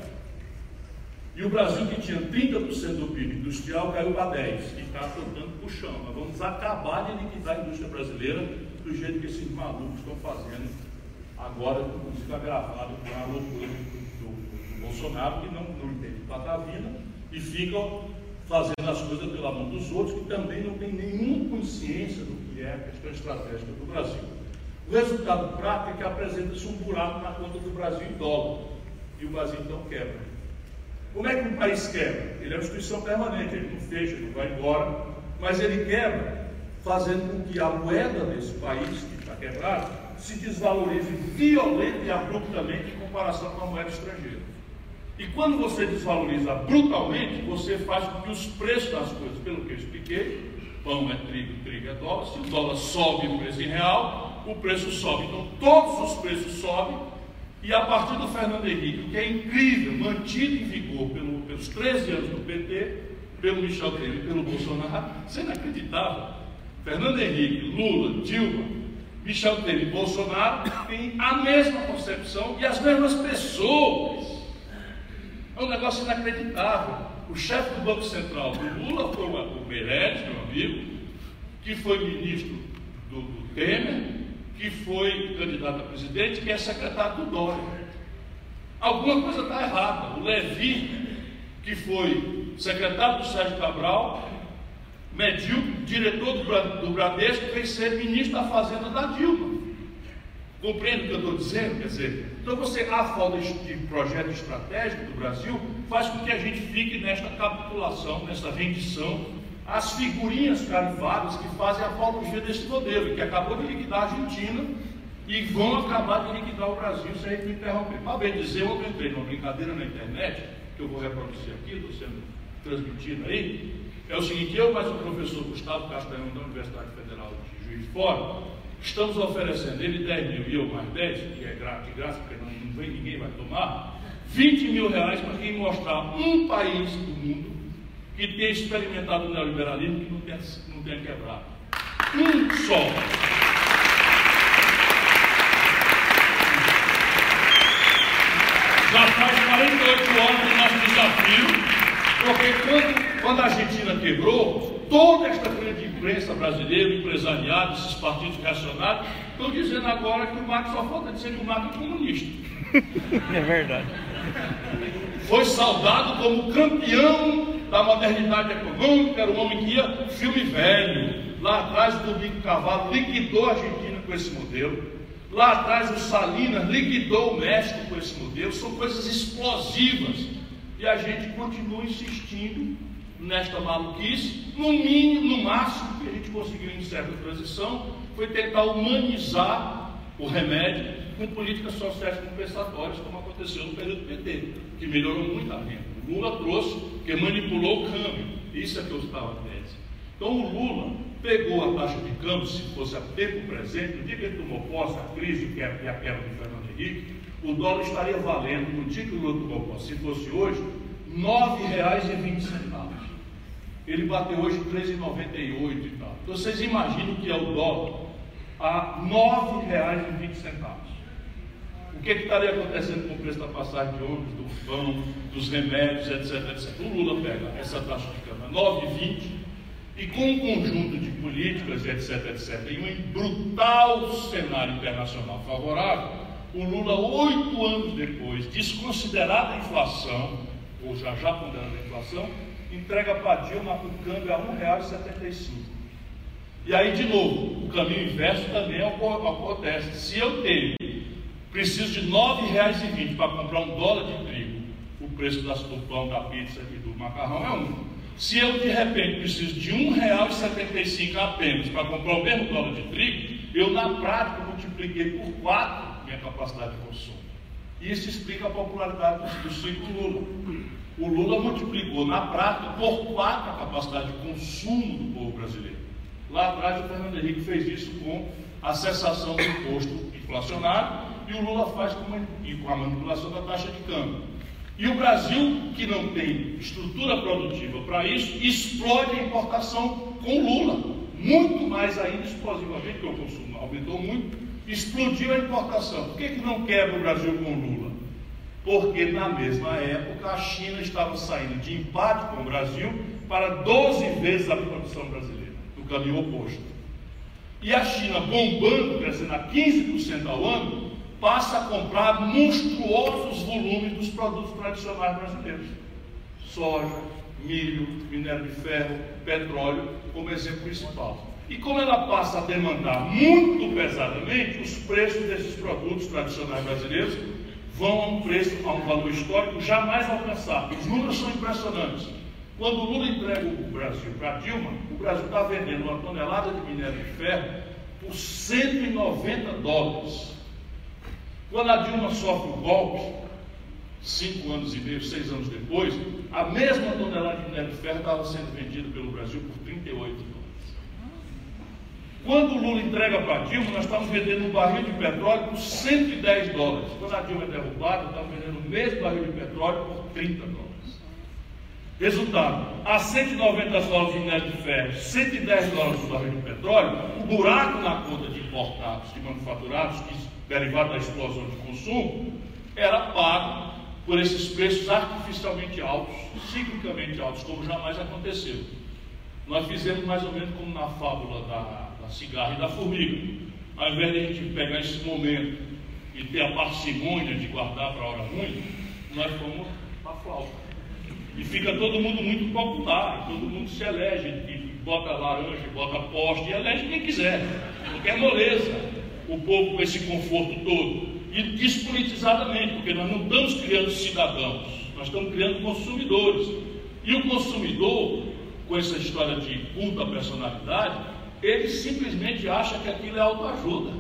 E o Brasil, que tinha 30% do PIB industrial, caiu para 10%, e está soltando para o chão. Nós vamos acabar de liquidar a indústria brasileira do jeito que esses malucos estão fazendo agora, inclusive agravado com a loucura do, do, do, Bolsonaro, que não, não entende patavina e ficam fazendo as coisas pela mão dos outros, que também não tem nenhuma consciência do que é a questão estratégica do Brasil. O resultado prático é que apresenta-se um buraco na conta do Brasil em dólar, e o Brasil então quebra. Como é que um país quebra? Ele é uma instituição permanente, ele não fecha, ele não vai embora, mas ele quebra fazendo com que a moeda desse país que está quebrado se desvalorize violenta e abruptamente em comparação com a moeda estrangeira. E quando você desvaloriza brutalmente, você faz com que os preços das coisas, pelo que eu expliquei, pão é trigo, trigo é dólar, se o dólar sobe o preço em real, o preço sobe. Então todos os preços sobem e a partir do Fernando Henrique, que é incrível, mantido em vigor pelo, pelos 13 anos do PT, pelo Michel Temer e pelo Bolsonaro, isso é inacreditável. Fernando Henrique, Lula, Dilma, Michel Temer e Bolsonaro têm a mesma concepção e as mesmas pessoas. É um negócio inacreditável. O chefe do Banco Central do Lula foi o Meirelles, meu amigo, que foi ministro do, do Temer, que foi candidato a presidente, que é secretário do Dória. Alguma coisa está errada. O Levi, que foi secretário do Sérgio Cabral, medíocre, diretor do Bradesco, veio ser ministro da Fazenda da Dilma. Compreende o que eu estou dizendo? Quer dizer, então você, a falta de projeto estratégico do Brasil faz com que a gente fique nesta capitulação, nessa rendição, as figurinhas carivadas que fazem a apologia desse modelo, que acabou de liquidar a Argentina e vão acabar de liquidar o Brasil se a gente interromper. Para bem dizer, eu entrei numa brincadeira na internet, que eu vou reproduzir aqui, estou sendo transmitido aí, é o seguinte, eu mais o professor Gustavo Castanhão da Universidade Federal de Juiz de Fora, estamos oferecendo ele 10 mil e eu mais 10, que é de graça, porque não vem, ninguém vai tomar, 20 mil reais para quem mostrar um país do mundo que tenha experimentado o neoliberalismo que não tenha, não tenha quebrado. Um só. Já faz 48 anos o nosso desafio, porque quando, quando a Argentina quebrou, toda esta grande imprensa brasileira, empresariado, esses partidos reacionários, estão dizendo agora que o Marx só falta dizer que o Marx é comunista. É verdade. Foi saudado como campeão da modernidade econômica, era um homem que ia filme velho. Lá atrás o Domingo Cavalo liquidou a Argentina com esse modelo. Lá atrás o Salinas liquidou o México com esse modelo. São coisas explosivas. E a gente continua insistindo nesta maluquice. No mínimo, no máximo que a gente conseguiu em certa transição foi tentar humanizar o remédio com políticas sociais compensatórias, como aconteceu no período PT, que melhorou muito a renda. Lula trouxe, que manipulou o câmbio. Isso é que eu estava tese. Então o Lula pegou a taxa de câmbio, se fosse a tempo presente, no dia que ele tomou posse, a crise que é a quebra do Fernando Henrique, o dólar estaria valendo, no dia que o Lula tomou posse, se fosse hoje, R$ 9,20. Ele bateu hoje R$ 13,98 e tal. Então vocês imaginam que é o dólar a R$ 9,20. O que, que estaria acontecendo com o preço da passagem de ônibus, do pão, dos remédios, etc, etc. O Lula pega essa taxa de câmbio 9,20 e com um conjunto de políticas, etc, etc, em um brutal cenário internacional favorável, o Lula, oito anos depois, desconsiderada a inflação, ou já já ponderando a inflação, entrega para Dilma o câmbio a R$ 1,75. E aí, de novo, o caminho inverso também acontece. Se eu tenho preciso de R$ 9,20 para comprar um dólar de trigo, o preço das, do pão, da pizza e do macarrão é um. Se eu de repente preciso de R$ 1,75 apenas para comprar o mesmo dólar de trigo, eu na prática multipliquei por 4 minha capacidade de consumo. Isso explica a popularidade do, do ciclo Lula. O Lula multiplicou na prática por 4 a capacidade de consumo do povo brasileiro. Lá atrás o Fernando Henrique fez isso com a cessação do imposto inflacionário e o Lula faz com, uma, com a manipulação da taxa de câmbio. E o Brasil, que não tem estrutura produtiva para isso, explode a importação com Lula. Muito mais ainda explosivamente, porque o consumo aumentou muito, explodiu a importação. Por que, que não quebra o Brasil com Lula? Porque na mesma época a China estava saindo de empate com o Brasil para 12 vezes a produção brasileira, no caminho oposto. E a China bombando, crescendo a 15% ao ano, passa a comprar monstruosos volumes dos produtos tradicionais brasileiros: soja, milho, minério de ferro, petróleo, como exemplo principal. E como ela passa a demandar muito pesadamente, os preços desses produtos tradicionais brasileiros vão a um preço, a um valor histórico jamais alcançado. Os números são impressionantes. Quando o Lula entrega o Brasil para Dilma, o Brasil está vendendo uma tonelada de minério de ferro por 190 dólares. Quando a Dilma sofre o golpe, cinco anos e meio, seis anos depois, a mesma tonelada de minério de ferro estava sendo vendida pelo Brasil por 38 dólares. Quando o Lula entrega para a Dilma, nós estamos vendendo um barril de petróleo por 110 dólares. Quando a Dilma é derrubada, estamos vendendo o mesmo barril de petróleo por 30 dólares. Resultado, a 190 dólares de minério de ferro, 110 dólares do barril de petróleo, o buraco na conta de importados, de manufaturados, que derivado da explosão de consumo, era pago por esses preços artificialmente altos, ciclicamente altos, como jamais aconteceu. Nós fizemos mais ou menos como na fábula da, da cigarra e da formiga. ao invés de a gente pegar esse momento e ter a parcimônia de guardar para a hora ruim, nós fomos para a flauta. E fica todo mundo muito popular, todo mundo se elege, bota laranja, bota poste, e elege quem quiser, não quer moleza. O povo com esse conforto todo. E despolitizadamente, porque nós não estamos criando cidadãos, nós estamos criando consumidores. E o consumidor, com essa história de culta personalidade, ele simplesmente acha que aquilo é autoajuda.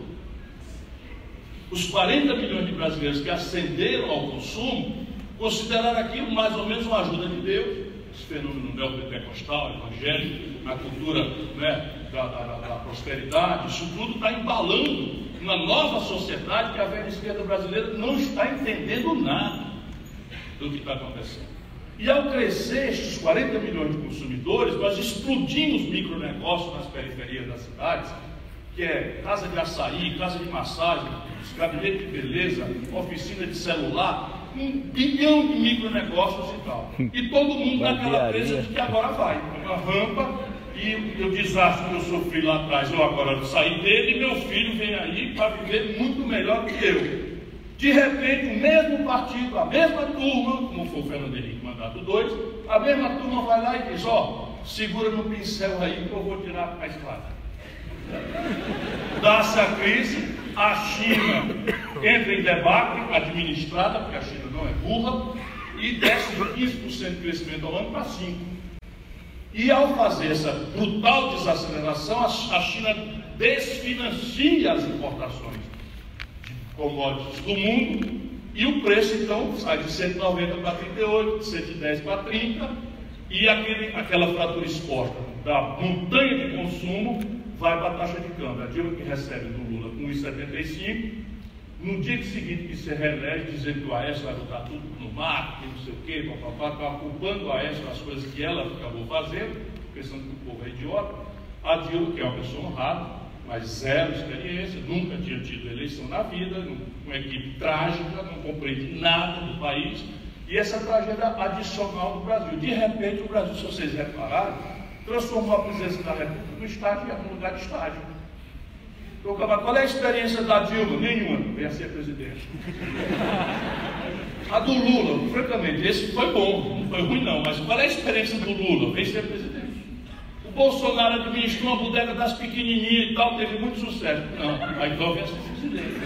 Os 40 milhões de brasileiros que ascenderam ao consumo consideraram aquilo mais ou menos uma ajuda de Deus, esse fenômeno neopentecostal, evangélico, na cultura né, da, da, da, prosperidade, isso tudo está embalando uma nova sociedade que a velha esquerda brasileira não está entendendo nada do que está acontecendo. E ao crescer estes 40 milhões de consumidores, nós explodimos micronegócios nas periferias das cidades, que é casa de açaí, casa de massagem, gabinete de beleza, oficina de celular, um bilhão de micronegócios e tal. E todo mundo naquela presa de que agora vai. Uma rampa e o desastre que eu sofri lá atrás, eu agora saí dele e meu filho vem aí para viver muito melhor que eu. De repente, o mesmo partido, a mesma turma, como foi o Fernando Henrique mandato 2, a mesma turma vai lá e diz, ó, oh, segura no pincel aí que eu vou tirar a escada. Dá-se a crise, a China entra em debate administrada, porque a China não é burra, e desce de 15% de crescimento ao ano para 5%. E ao fazer essa brutal desaceleração, a China desfinancia as importações commodities do mundo, e o preço então sai de 190 para 38, de 110 para 30, e aquele, aquela fratura exposta da montanha de consumo vai para a taxa de câmbio. A Dilma que recebe do Lula com 1,75, no dia seguinte que se reelege, dizendo que o Aécio vai botar tudo no mar, que não sei o quê, papapá, estava culpando o Aécio das coisas que ela acabou fazendo, pensando que o povo é idiota. A Dilma, que é uma pessoa honrada, mas zero experiência, nunca tinha tido eleição na vida, uma equipe trágica, não compreende nada do país, e essa tragédia adicional do Brasil. De repente, o Brasil, se vocês repararem, transformou a presidência da República no estágio em lugar de estágio. Então, qual é a experiência da Dilma? Nenhuma, veio a ser presidente. A do Lula, francamente, esse foi bom, não foi ruim não, mas qual é a experiência do Lula? Veio ser presidente. Bolsonaro administrou uma bodega das pequenininhas e tal, teve muito sucesso. Não, aí então vem ser presidente.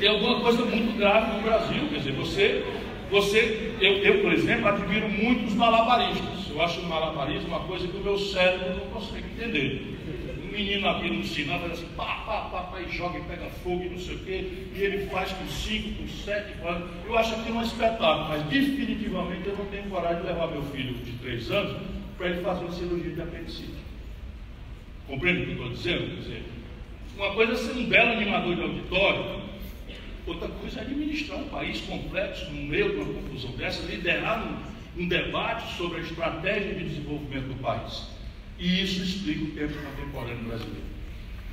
Tem alguma coisa muito grave no Brasil. Quer dizer, você, você eu, eu, por exemplo, admiro muito os malabaristas. Eu acho o malabarismo uma coisa que o meu cérebro não consegue entender. Menino aqui no sinal faz assim, pá, pá, pá, pá, e joga e pega fogo e não sei o quê, e ele faz com cinco, com sete, com Eu acho aquilo um espetáculo, mas definitivamente eu não tenho coragem de levar meu filho de três anos para ele fazer uma cirurgia de apendicite. Compreende o que eu estou dizendo? Quer dizer, uma coisa é ser um belo animador de auditório, outra coisa é administrar um país complexo no meio de uma confusão dessa, liderar um, um debate sobre a estratégia de desenvolvimento do país. E isso explica o tempo contemporâneo brasileiro.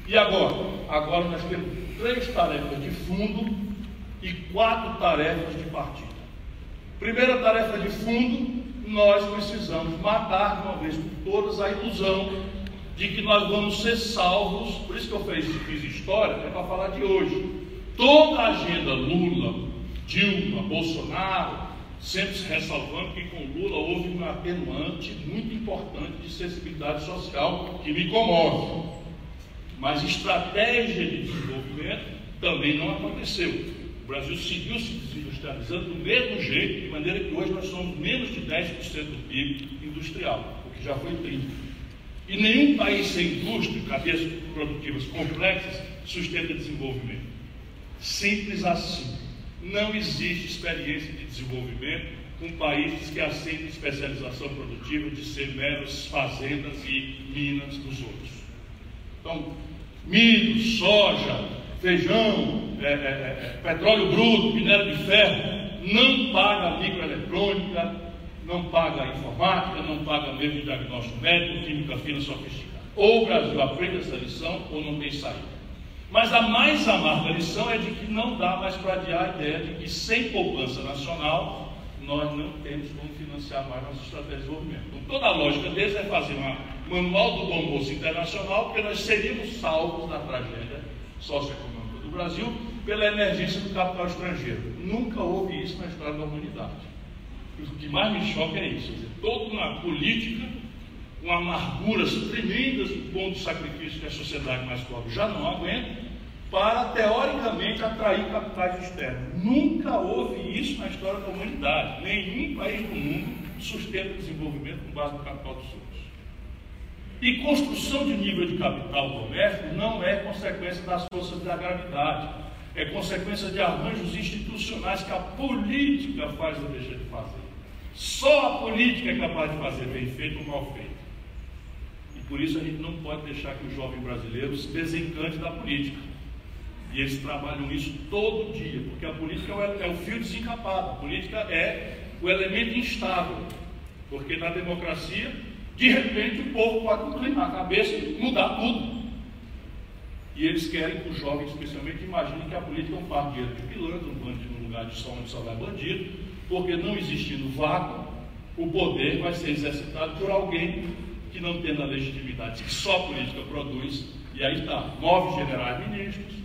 E agora? Agora nós temos três tarefas de fundo e quatro tarefas de partida. Primeira tarefa de fundo nós precisamos matar uma vez por todas a ilusão de que nós vamos ser salvos. Por isso que eu fiz, fiz história, é para falar de hoje. Toda a agenda Lula, Dilma, Bolsonaro, sempre se ressalvando que com Lula houve um atenuante muito importante de sensibilidade social que me comove. Mas estratégia de desenvolvimento também não aconteceu. O Brasil seguiu se desindustrializando do mesmo jeito, de maneira que hoje nós somos menos de 10% do PIB industrial, o que já foi 30%. E nenhum país sem indústria, cadeias produtivas complexas, sustenta desenvolvimento. Simples assim. Não existe experiência de desenvolvimento com países que aceitam especialização produtiva de ser meros fazendas e minas dos outros. Então, milho, soja, feijão, é, é, é, petróleo bruto, minério de ferro, não paga microeletrônica, não paga informática, não paga mesmo diagnóstico médico, química fina sofisticada. Ou o Brasil aprende essa lição ou não tem saída. Mas a mais amarga lição é de que não dá mais para adiar a ideia de que sem poupança nacional nós não temos como financiar mais nossa estratégia de desenvolvimento. Então, toda a lógica deles é fazer uma Manual do Bom Moço Internacional, porque nós seríamos salvos da tragédia socioeconômica do Brasil pela emergência do capital estrangeiro. Nunca houve isso na história da humanidade. O que mais me choca é isso. Dizer, toda uma política, com amarguras tremendas do ponto de sacrifício que a sociedade mais pobre já não aguenta, para teoricamente atrair capitais externos. Nunca houve isso na história da humanidade. Nenhum país do mundo sustenta o desenvolvimento com base no capital dos outros. E construção de nível de capital doméstico não é consequência das forças da gravidade, é consequência de arranjos institucionais que a política faz ou deixa de fazer. Só a política é capaz de fazer bem feito ou mal feito. E por isso a gente não pode deixar que o jovem brasileiro se desencante da política. E eles trabalham isso todo dia, porque a política é o fio desencapado, a política é o elemento instável. Porque na democracia, de repente, o povo pode inclinar a cabeça e mudar tudo. E eles querem que os jovens, especialmente, imaginem que a política é um parqueiro de pilantra, um bandido num lugar de só onde só vai bandido, porque não existindo vácuo, o poder vai ser exercitado por alguém que não tem a legitimidade que só a política produz. E aí está, nove generais ministros,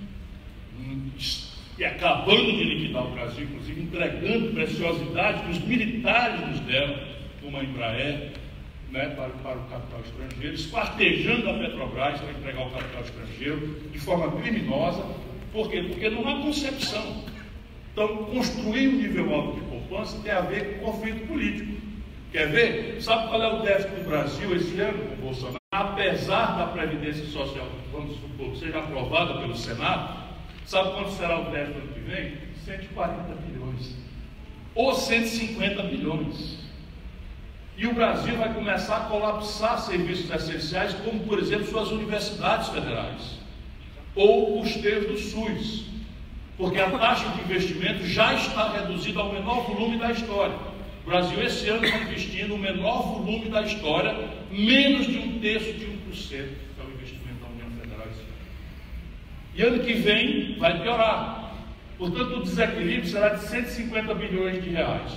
e acabando de liquidar o Brasil, inclusive entregando preciosidade que os militares nos deram, como a Embraer, né, para, para, o capital estrangeiro, esquartejando a Petrobras para entregar o capital estrangeiro de forma criminosa. Por quê? Porque não há concepção. Então, construir um nível alto de poupança tem a ver com conflito político. Quer ver? Sabe qual é o déficit do Brasil esse ano com o Bolsonaro? Apesar da Previdência Social, vamos supor, que seja aprovada pelo Senado, Sabe quanto será o déficit ano que vem? 140 bilhões. Ou 150 bilhões. E o Brasil vai começar a colapsar serviços essenciais, como, por exemplo, suas universidades federais. Ou os custeios do SUS. Porque a taxa de investimento já está reduzida ao menor volume da história. O Brasil, esse ano, está investindo o menor volume da história, menos de um terço de 1%. E ano que vem vai piorar. Portanto, o desequilíbrio será de 150 bilhões de reais.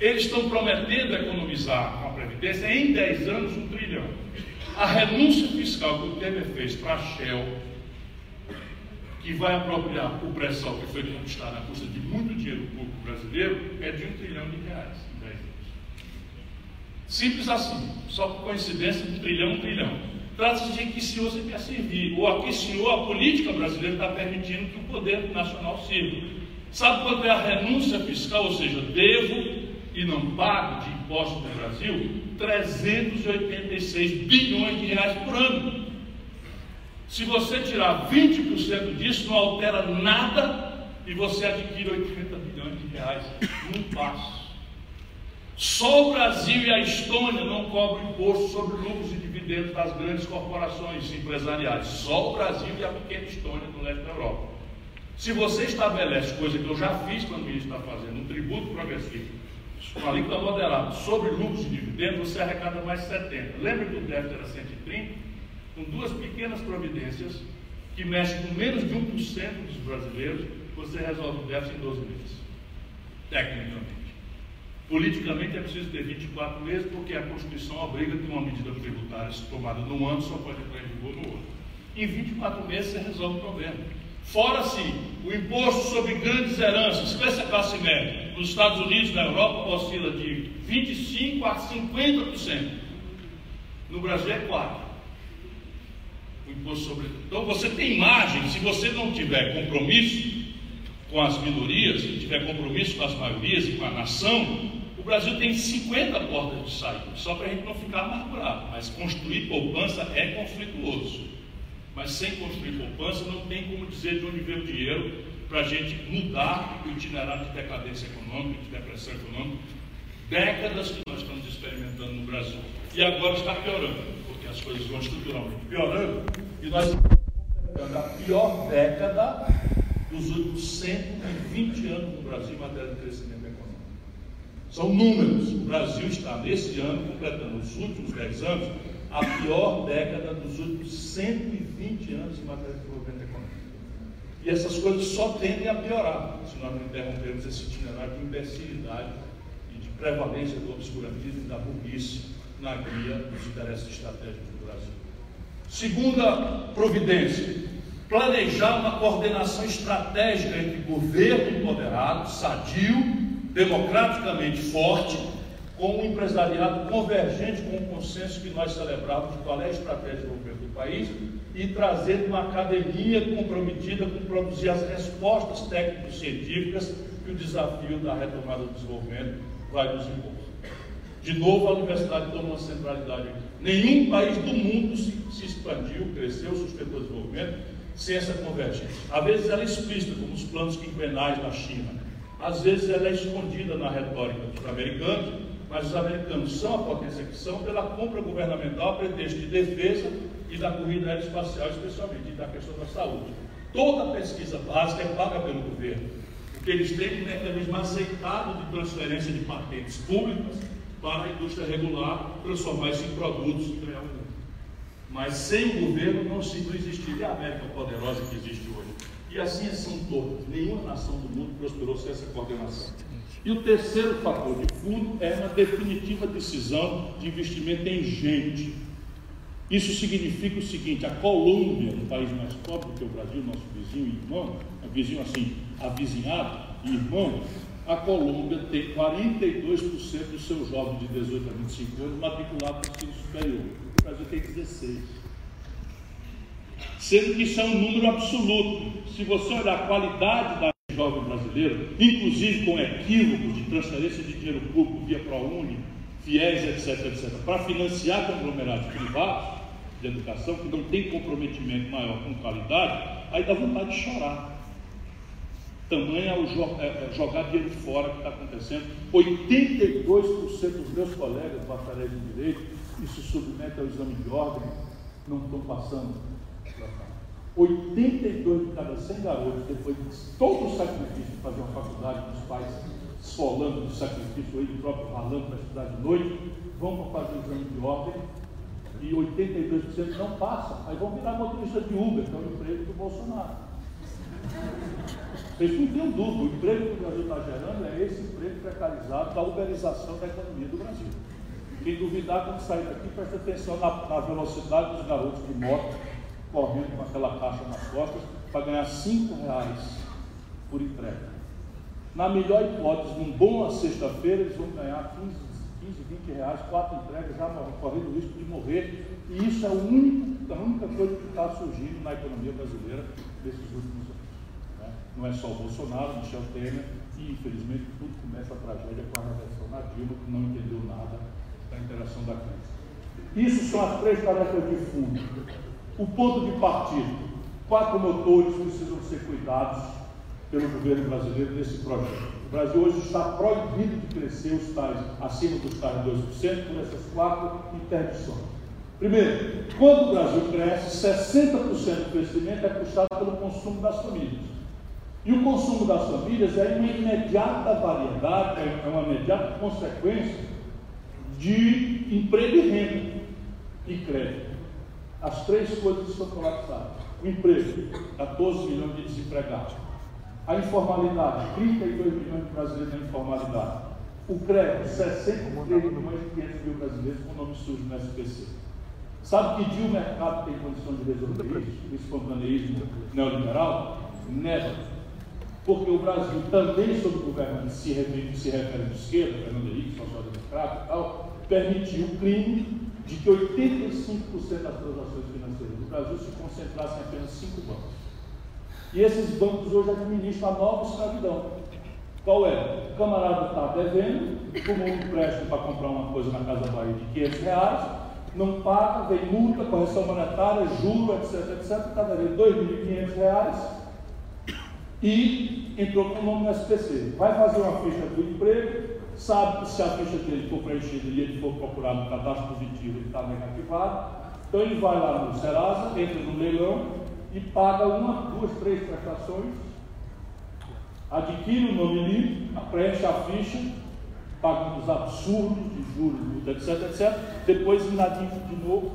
Eles estão prometendo economizar com a Previdência em 10 anos um trilhão. A renúncia fiscal que o Temer fez para a Shell, que vai apropriar o pré-sal que foi conquistado à custa de muito dinheiro público brasileiro, é de um trilhão de reais em 10 anos. Simples assim, só por coincidência, um trilhão, um trilhão. Trata-se de que senhor você quer servir, ou a que senhor a política brasileira está permitindo que o poder nacional sirva. Sabe quanto é a renúncia fiscal, ou seja, devo e não pago de impostos no Brasil? 386 bilhões de reais por ano. Se você tirar 20% disso, não altera nada e você adquire 80 bilhões de reais num passo. Só o Brasil e a Estônia não cobram imposto sobre lucros e das grandes corporações empresariais. Só o Brasil e a pequena Estônia no leste da Europa. Se você estabelece, coisa que eu já fiz quando o ministro está fazendo, um tributo progressivo, com alíquota moderada, sobre lucros e dividendos, você arrecada mais 70. Lembra que o déficit era 130? Com duas pequenas providências, que mexem com menos de 1% dos brasileiros, você resolve o déficit em 12 meses. Tecnicamente. Politicamente é preciso ter 24 meses, porque a Constituição obriga que uma medida tributária tomada num ano só pode entrar em vigor no outro. Em 24 meses você resolve o problema. Fora-se o imposto sobre grandes heranças, com essa classe média, nos Estados Unidos na Europa oscila de 25% a 50%. No Brasil é 4%. O imposto sobre. Então você tem margem, se você não tiver compromisso com as minorias, se tiver compromisso com as maiorias e com a nação, o Brasil tem 50 portas de saída, só para a gente não ficar amargurado. Mas construir poupança é conflituoso. Mas sem construir poupança não tem como dizer de onde veio o dinheiro para a gente mudar o itinerário de decadência econômica, de depressão econômica. Décadas que nós estamos experimentando no Brasil. E agora está piorando, porque as coisas vão estruturalmente piorando. E nós estamos a pior década dos últimos 120 anos no Brasil em matéria de crescimento são números. O Brasil está, nesse ano, completando os últimos 10 anos, a pior década dos últimos 120 anos em matéria de desenvolvimento econômico. E essas coisas só tendem a piorar se nós não interrompermos esse itinerário de imbecilidade e de prevalência do obscurantismo e da burrice na guia dos interesses estratégicos do Brasil. Segunda providência, planejar uma coordenação estratégica entre governo empoderado, sadio, democraticamente forte, com um empresariado convergente com o consenso que nós celebramos de qual é a estratégia de desenvolvimento do país e trazendo uma academia comprometida com produzir as respostas técnico-científicas que o desafio da retomada do desenvolvimento vai nos impor. De novo, a universidade toma uma centralidade. Nenhum país do mundo se, se expandiu, cresceu, sustentou o desenvolvimento sem essa convergência. Às vezes ela é explícita, como os planos quinquenais na China. Às vezes ela é escondida na retórica dos americanos, mas os americanos são a potência que são pela compra governamental a pretexto de defesa e da corrida aeroespacial, especialmente, e da questão da saúde. Toda pesquisa básica é paga pelo governo, porque eles têm um mecanismo aceitado de transferência de patentes públicas para a indústria regular transformar isso em produtos e ganhar um Mas sem o governo não, se, não existiria a América poderosa que existe hoje. E assim são todas. Nenhuma nação do mundo prosperou sem essa coordenação. E o terceiro fator de fundo é uma definitiva decisão de investimento em gente. Isso significa o seguinte: a Colômbia, um país mais pobre que o Brasil, nosso vizinho e irmão, vizinho assim, avizinhado e irmão, a Colômbia tem 42% dos seus jovens de 18 a 25 anos matriculados no ensino superior. O Brasil tem 16%. Sendo que isso é um número absoluto. Se você olhar a qualidade da jovem brasileiro, inclusive com equívocos de transferência de dinheiro público via ProUni, FIES, etc., etc., para financiar conglomerados privados de educação, que não tem comprometimento maior com qualidade, aí dá vontade de chorar. Tamanho é o é, é, jogar dinheiro fora que está acontecendo. 82% dos meus colegas bacharéis em direito se submetem ao exame de ordem não estão passando 82 de cada 100 garotos, depois de todo o sacrifício de fazer uma faculdade, dos pais esfolando de sacrifício, ele próprio ralando para estudar de noite, vão para fazer o exame de ordem e 82% não passam. Aí vão virar motorista de Uber, que é o emprego do Bolsonaro. Vocês não têm dúvida, o emprego que o Brasil está gerando é esse emprego precarizado da uberização da economia do Brasil. Quem duvidar, quando sair daqui, preste atenção na, na velocidade dos garotos de moto correndo com aquela caixa nas costas para ganhar cinco reais por entrega. Na melhor hipótese, num bom sexta-feira, eles vão ganhar 15, 15, 20 reais, quatro entregas, já correndo o risco de morrer. E isso é único, a única coisa que está surgindo na economia brasileira nesses últimos anos. Né? Não é só o Bolsonaro, Michel Temer, e infelizmente tudo começa a tragédia com a reversão na Dilma, que não entendeu nada da interação da crise. Isso são as três tarefas de fundo o ponto de partida. Quatro motores precisam ser cuidados pelo governo brasileiro nesse projeto. O Brasil hoje está proibido de crescer os tais, acima dos tais 2% por essas quatro interdições. Primeiro, quando o Brasil cresce, 60% do crescimento é puxado pelo consumo das famílias. E o consumo das famílias é uma imediata variedade, é uma imediata consequência de emprego e renda e crédito. As três coisas estão colapsadas. O emprego, 14 milhões de desempregados. A informalidade, 32 milhões de brasileiros na informalidade. O crédito, 63 milhões e 500 mil brasileiros com nome sujo no SPC. Sabe que dia o mercado tem condição de resolver isso, esse espontaneísmo neoliberal? Neva. Porque o Brasil também, sob o governo que se refere, se refere à esquerda, Fernando Henrique, social-democrata e tal, permitiu o crime de que 85% das transações financeiras do Brasil se concentrassem em apenas cinco bancos. E esses bancos hoje administram a nova escravidão. Qual é? O camarada está devendo, tomou um empréstimo para comprar uma coisa na Casa Bahia de 500 reais, não paga, vem multa, correção monetária, juro, etc, etc, está devendo 2.500 reais e entrou com o nome no SPC. Vai fazer uma ficha do emprego, sabe que se a ficha dele for preenchida e ele for procurar no cadastro positivo, ele está negativado. Então ele vai lá no Serasa, entra no leilão e paga uma, duas, três prestações, adquire o nome limpo, preenche a ficha, paga os absurdos de juros, etc, etc, depois inadive de novo,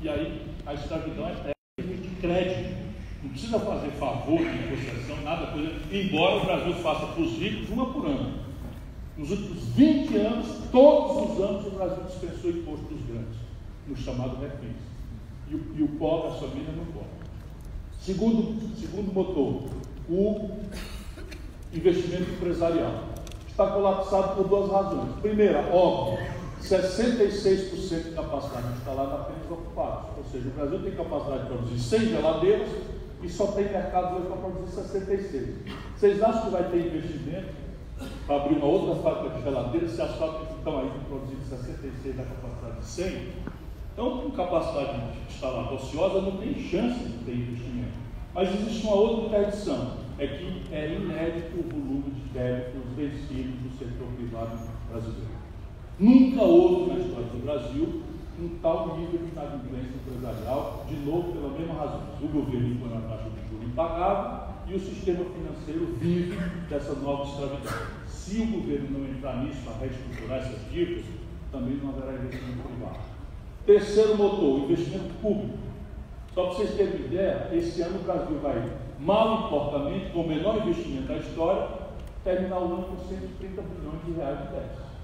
e aí a escravidão é de crédito. Não precisa fazer favor de concessão, nada, coisa, embora o Brasil faça para os ricos uma por ano. Nos últimos 20 anos, todos os anos, o Brasil dispensou imposto dos grandes, no chamado refis. e o, e o pobre, as famílias não podem. Segundo, segundo motor, o investimento empresarial. Está colapsado por duas razões. Primeira, óbvio, 66% de capacidade instalada apenas ocupados. Ou seja, o Brasil tem capacidade de produzir 100 geladeiras e só tem mercado hoje para produzir 66. Vocês acham que vai ter investimento para abrir uma outra fábrica de geladeiras se as fábricas estão aí produzindo 66 da capacidade de 100? Então, com capacidade instalada ociosa, não tem chance de ter investimento. Mas existe uma outra interdição, é que é inédito o volume de débitos vencidos do setor privado brasileiro. Nunca houve na história do Brasil um tal nível de inadimplência empresarial, de novo pela mesma razão. O governo impõe uma taxa de juros impagável e o sistema financeiro vive dessa nova escravidão. Se o governo não entrar nisso para reestruturar essas dívidas, também não haverá investimento privado. Terceiro motor, investimento público. Só para vocês terem uma ideia, esse ano o Brasil vai, mal importamente, com o menor investimento da história, terminar o ano com 130 bilhões de reais de déficit.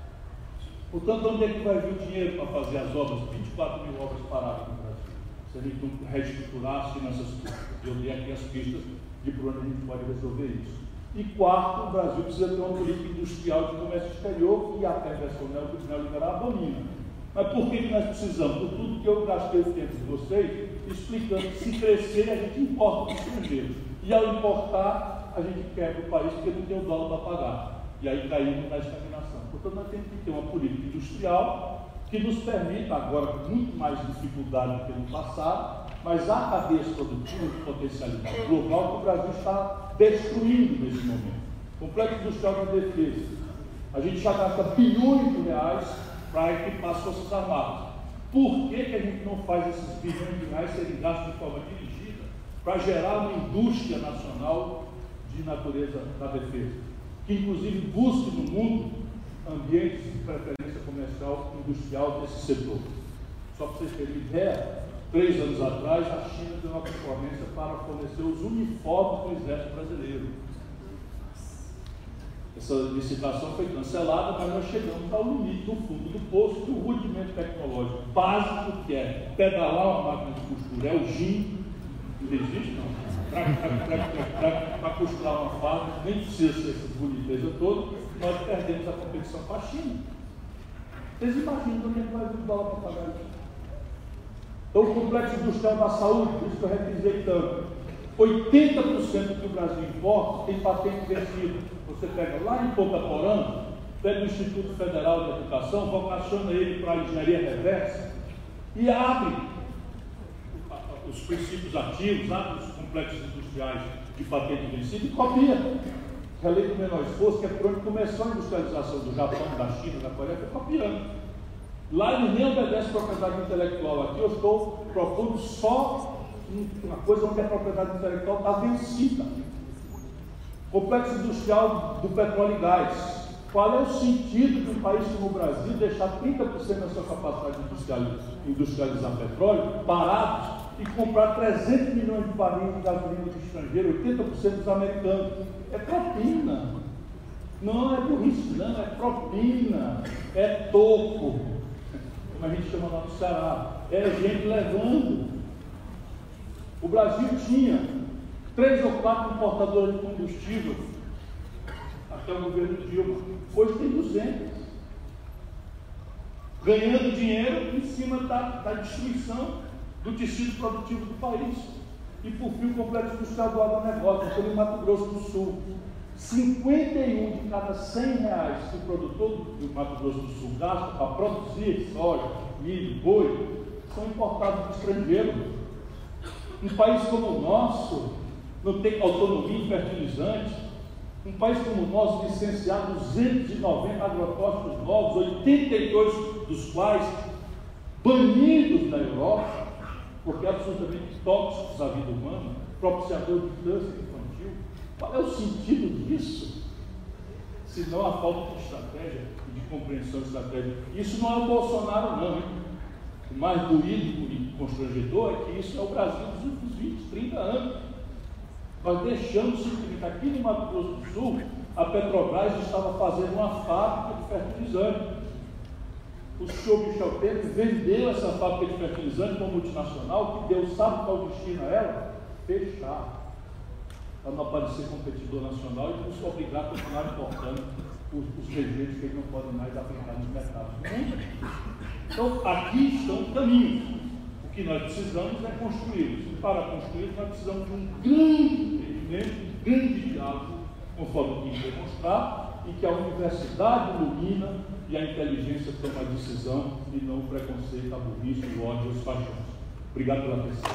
Portanto, onde é que vai vir o dinheiro para fazer as obras, 24 mil obras paradas no Brasil? Se a gente reestruturar as finanças públicas. Eu dei aqui as pistas de por onde a gente pode resolver isso. E quarto, o Brasil precisa ter uma política industrial de comércio exterior que a perversão neoliberal abomina. Mas por que nós precisamos? Por tudo que eu gastei o tempo de vocês explicando que se crescer a gente importa do estrangeiro. E ao importar, a gente quebra o país porque não tem o dólar para pagar. E aí caímos na estagnação. Portanto, nós temos que ter uma política industrial que nos permita, agora com muito mais dificuldade do que no passado, mas há cadeias produtivas de potencialidade global que o Brasil está destruindo nesse momento. Complexo industrial da defesa. A gente já gasta bilhões de reais para equipar as Forças Armadas. Por que, que a gente não faz esses bilhões de reais serem gastos de forma dirigida para gerar uma indústria nacional de natureza da defesa? Que inclusive busque no mundo ambientes de preferência comercial industrial desse setor. Só para vocês terem ideia, três anos atrás a China deu uma concorrência para fornecer os uniformes do exército brasileiro. Essa licitação foi cancelada, mas nós chegamos ao limite do fundo do poço do rudimento tecnológico básico que é pedalar uma máquina de costura, é o GIM, não existe não. Para costurar uma fábrica, nem precisa ser essa boniteza toda, nós perdemos a competição com a China. Vocês imaginam onde é que vai vir o dólar para pagar isso? Então, o complexo industrial da saúde, por isso que eu repisei tanto. 80% que o Brasil importa tem patente vencida. Você pega lá em Ponta Porã, pega o Instituto Federal de Educação, vocaciona ele para a engenharia reversa e abre os princípios ativos, abre os complexos industriais de patente vencida e copia. A lei do menor esforço, que é por onde começou a industrialização do Japão, da China, da Coreia, foi copiando. Lá ele nem obedece propriedade intelectual. Aqui eu estou propondo só uma coisa onde a propriedade intelectual está vencida. Complexo industrial do petróleo e gás. Qual é o sentido de um país como o Brasil deixar 30% da sua capacidade de industrializar petróleo parados e comprar 300 milhões de barris de gasolina do estrangeiro, 80% dos americanos. É propina. Não é burrice, não, é propina, é toco, como a gente chama lá no Ceará. É gente levando. O Brasil tinha três ou quatro importadoras de combustível até o governo Dilma. Hoje tem 200. Ganhando dinheiro em cima da, da destruição do tecido produtivo do país. E por fim o complexo industrial do agronegócio, pelo Mato Grosso do Sul. 51 de cada 100 reais que o produtor do Mato Grosso do Sul gasta para produzir soja, milho, boi, são importados do estrangeiro. Um país como o nosso não tem autonomia em fertilizante. Um país como o nosso licenciar 290 agrotóxicos novos, 82 dos quais banidos da Europa, porque absolutamente tóxicos à vida humana, propiciador de câncer. Qual é o sentido disso? Se não a falta de estratégia e de compreensão estratégica. Isso não é o Bolsonaro, não. Hein? O mais doído e constrangedor é que isso é o Brasil dos últimos 20, 30 anos. Nós deixamos simplesmente aqui no Mato Grosso do Sul, a Petrobras estava fazendo uma fábrica de fertilizante. o senhor Michel Temer vendeu essa fábrica de fertilizante para uma multinacional que Deus sabe qual destino a ela? Fechar. Para não aparecer competidor nacional e nos obrigar a continuar importando os, os rejeitos que eles não podem mais aplicar nos mercados do mundo. Então, aqui estão caminhos. O que nós precisamos é construí-los. E para construí-los, nós precisamos de um grande entendimento, um grande diálogo, conforme o que demonstrar, e que a universidade ilumina e a inteligência toma a decisão e não o preconceito, a burrice, o ódio, os paixões. Obrigado pela atenção.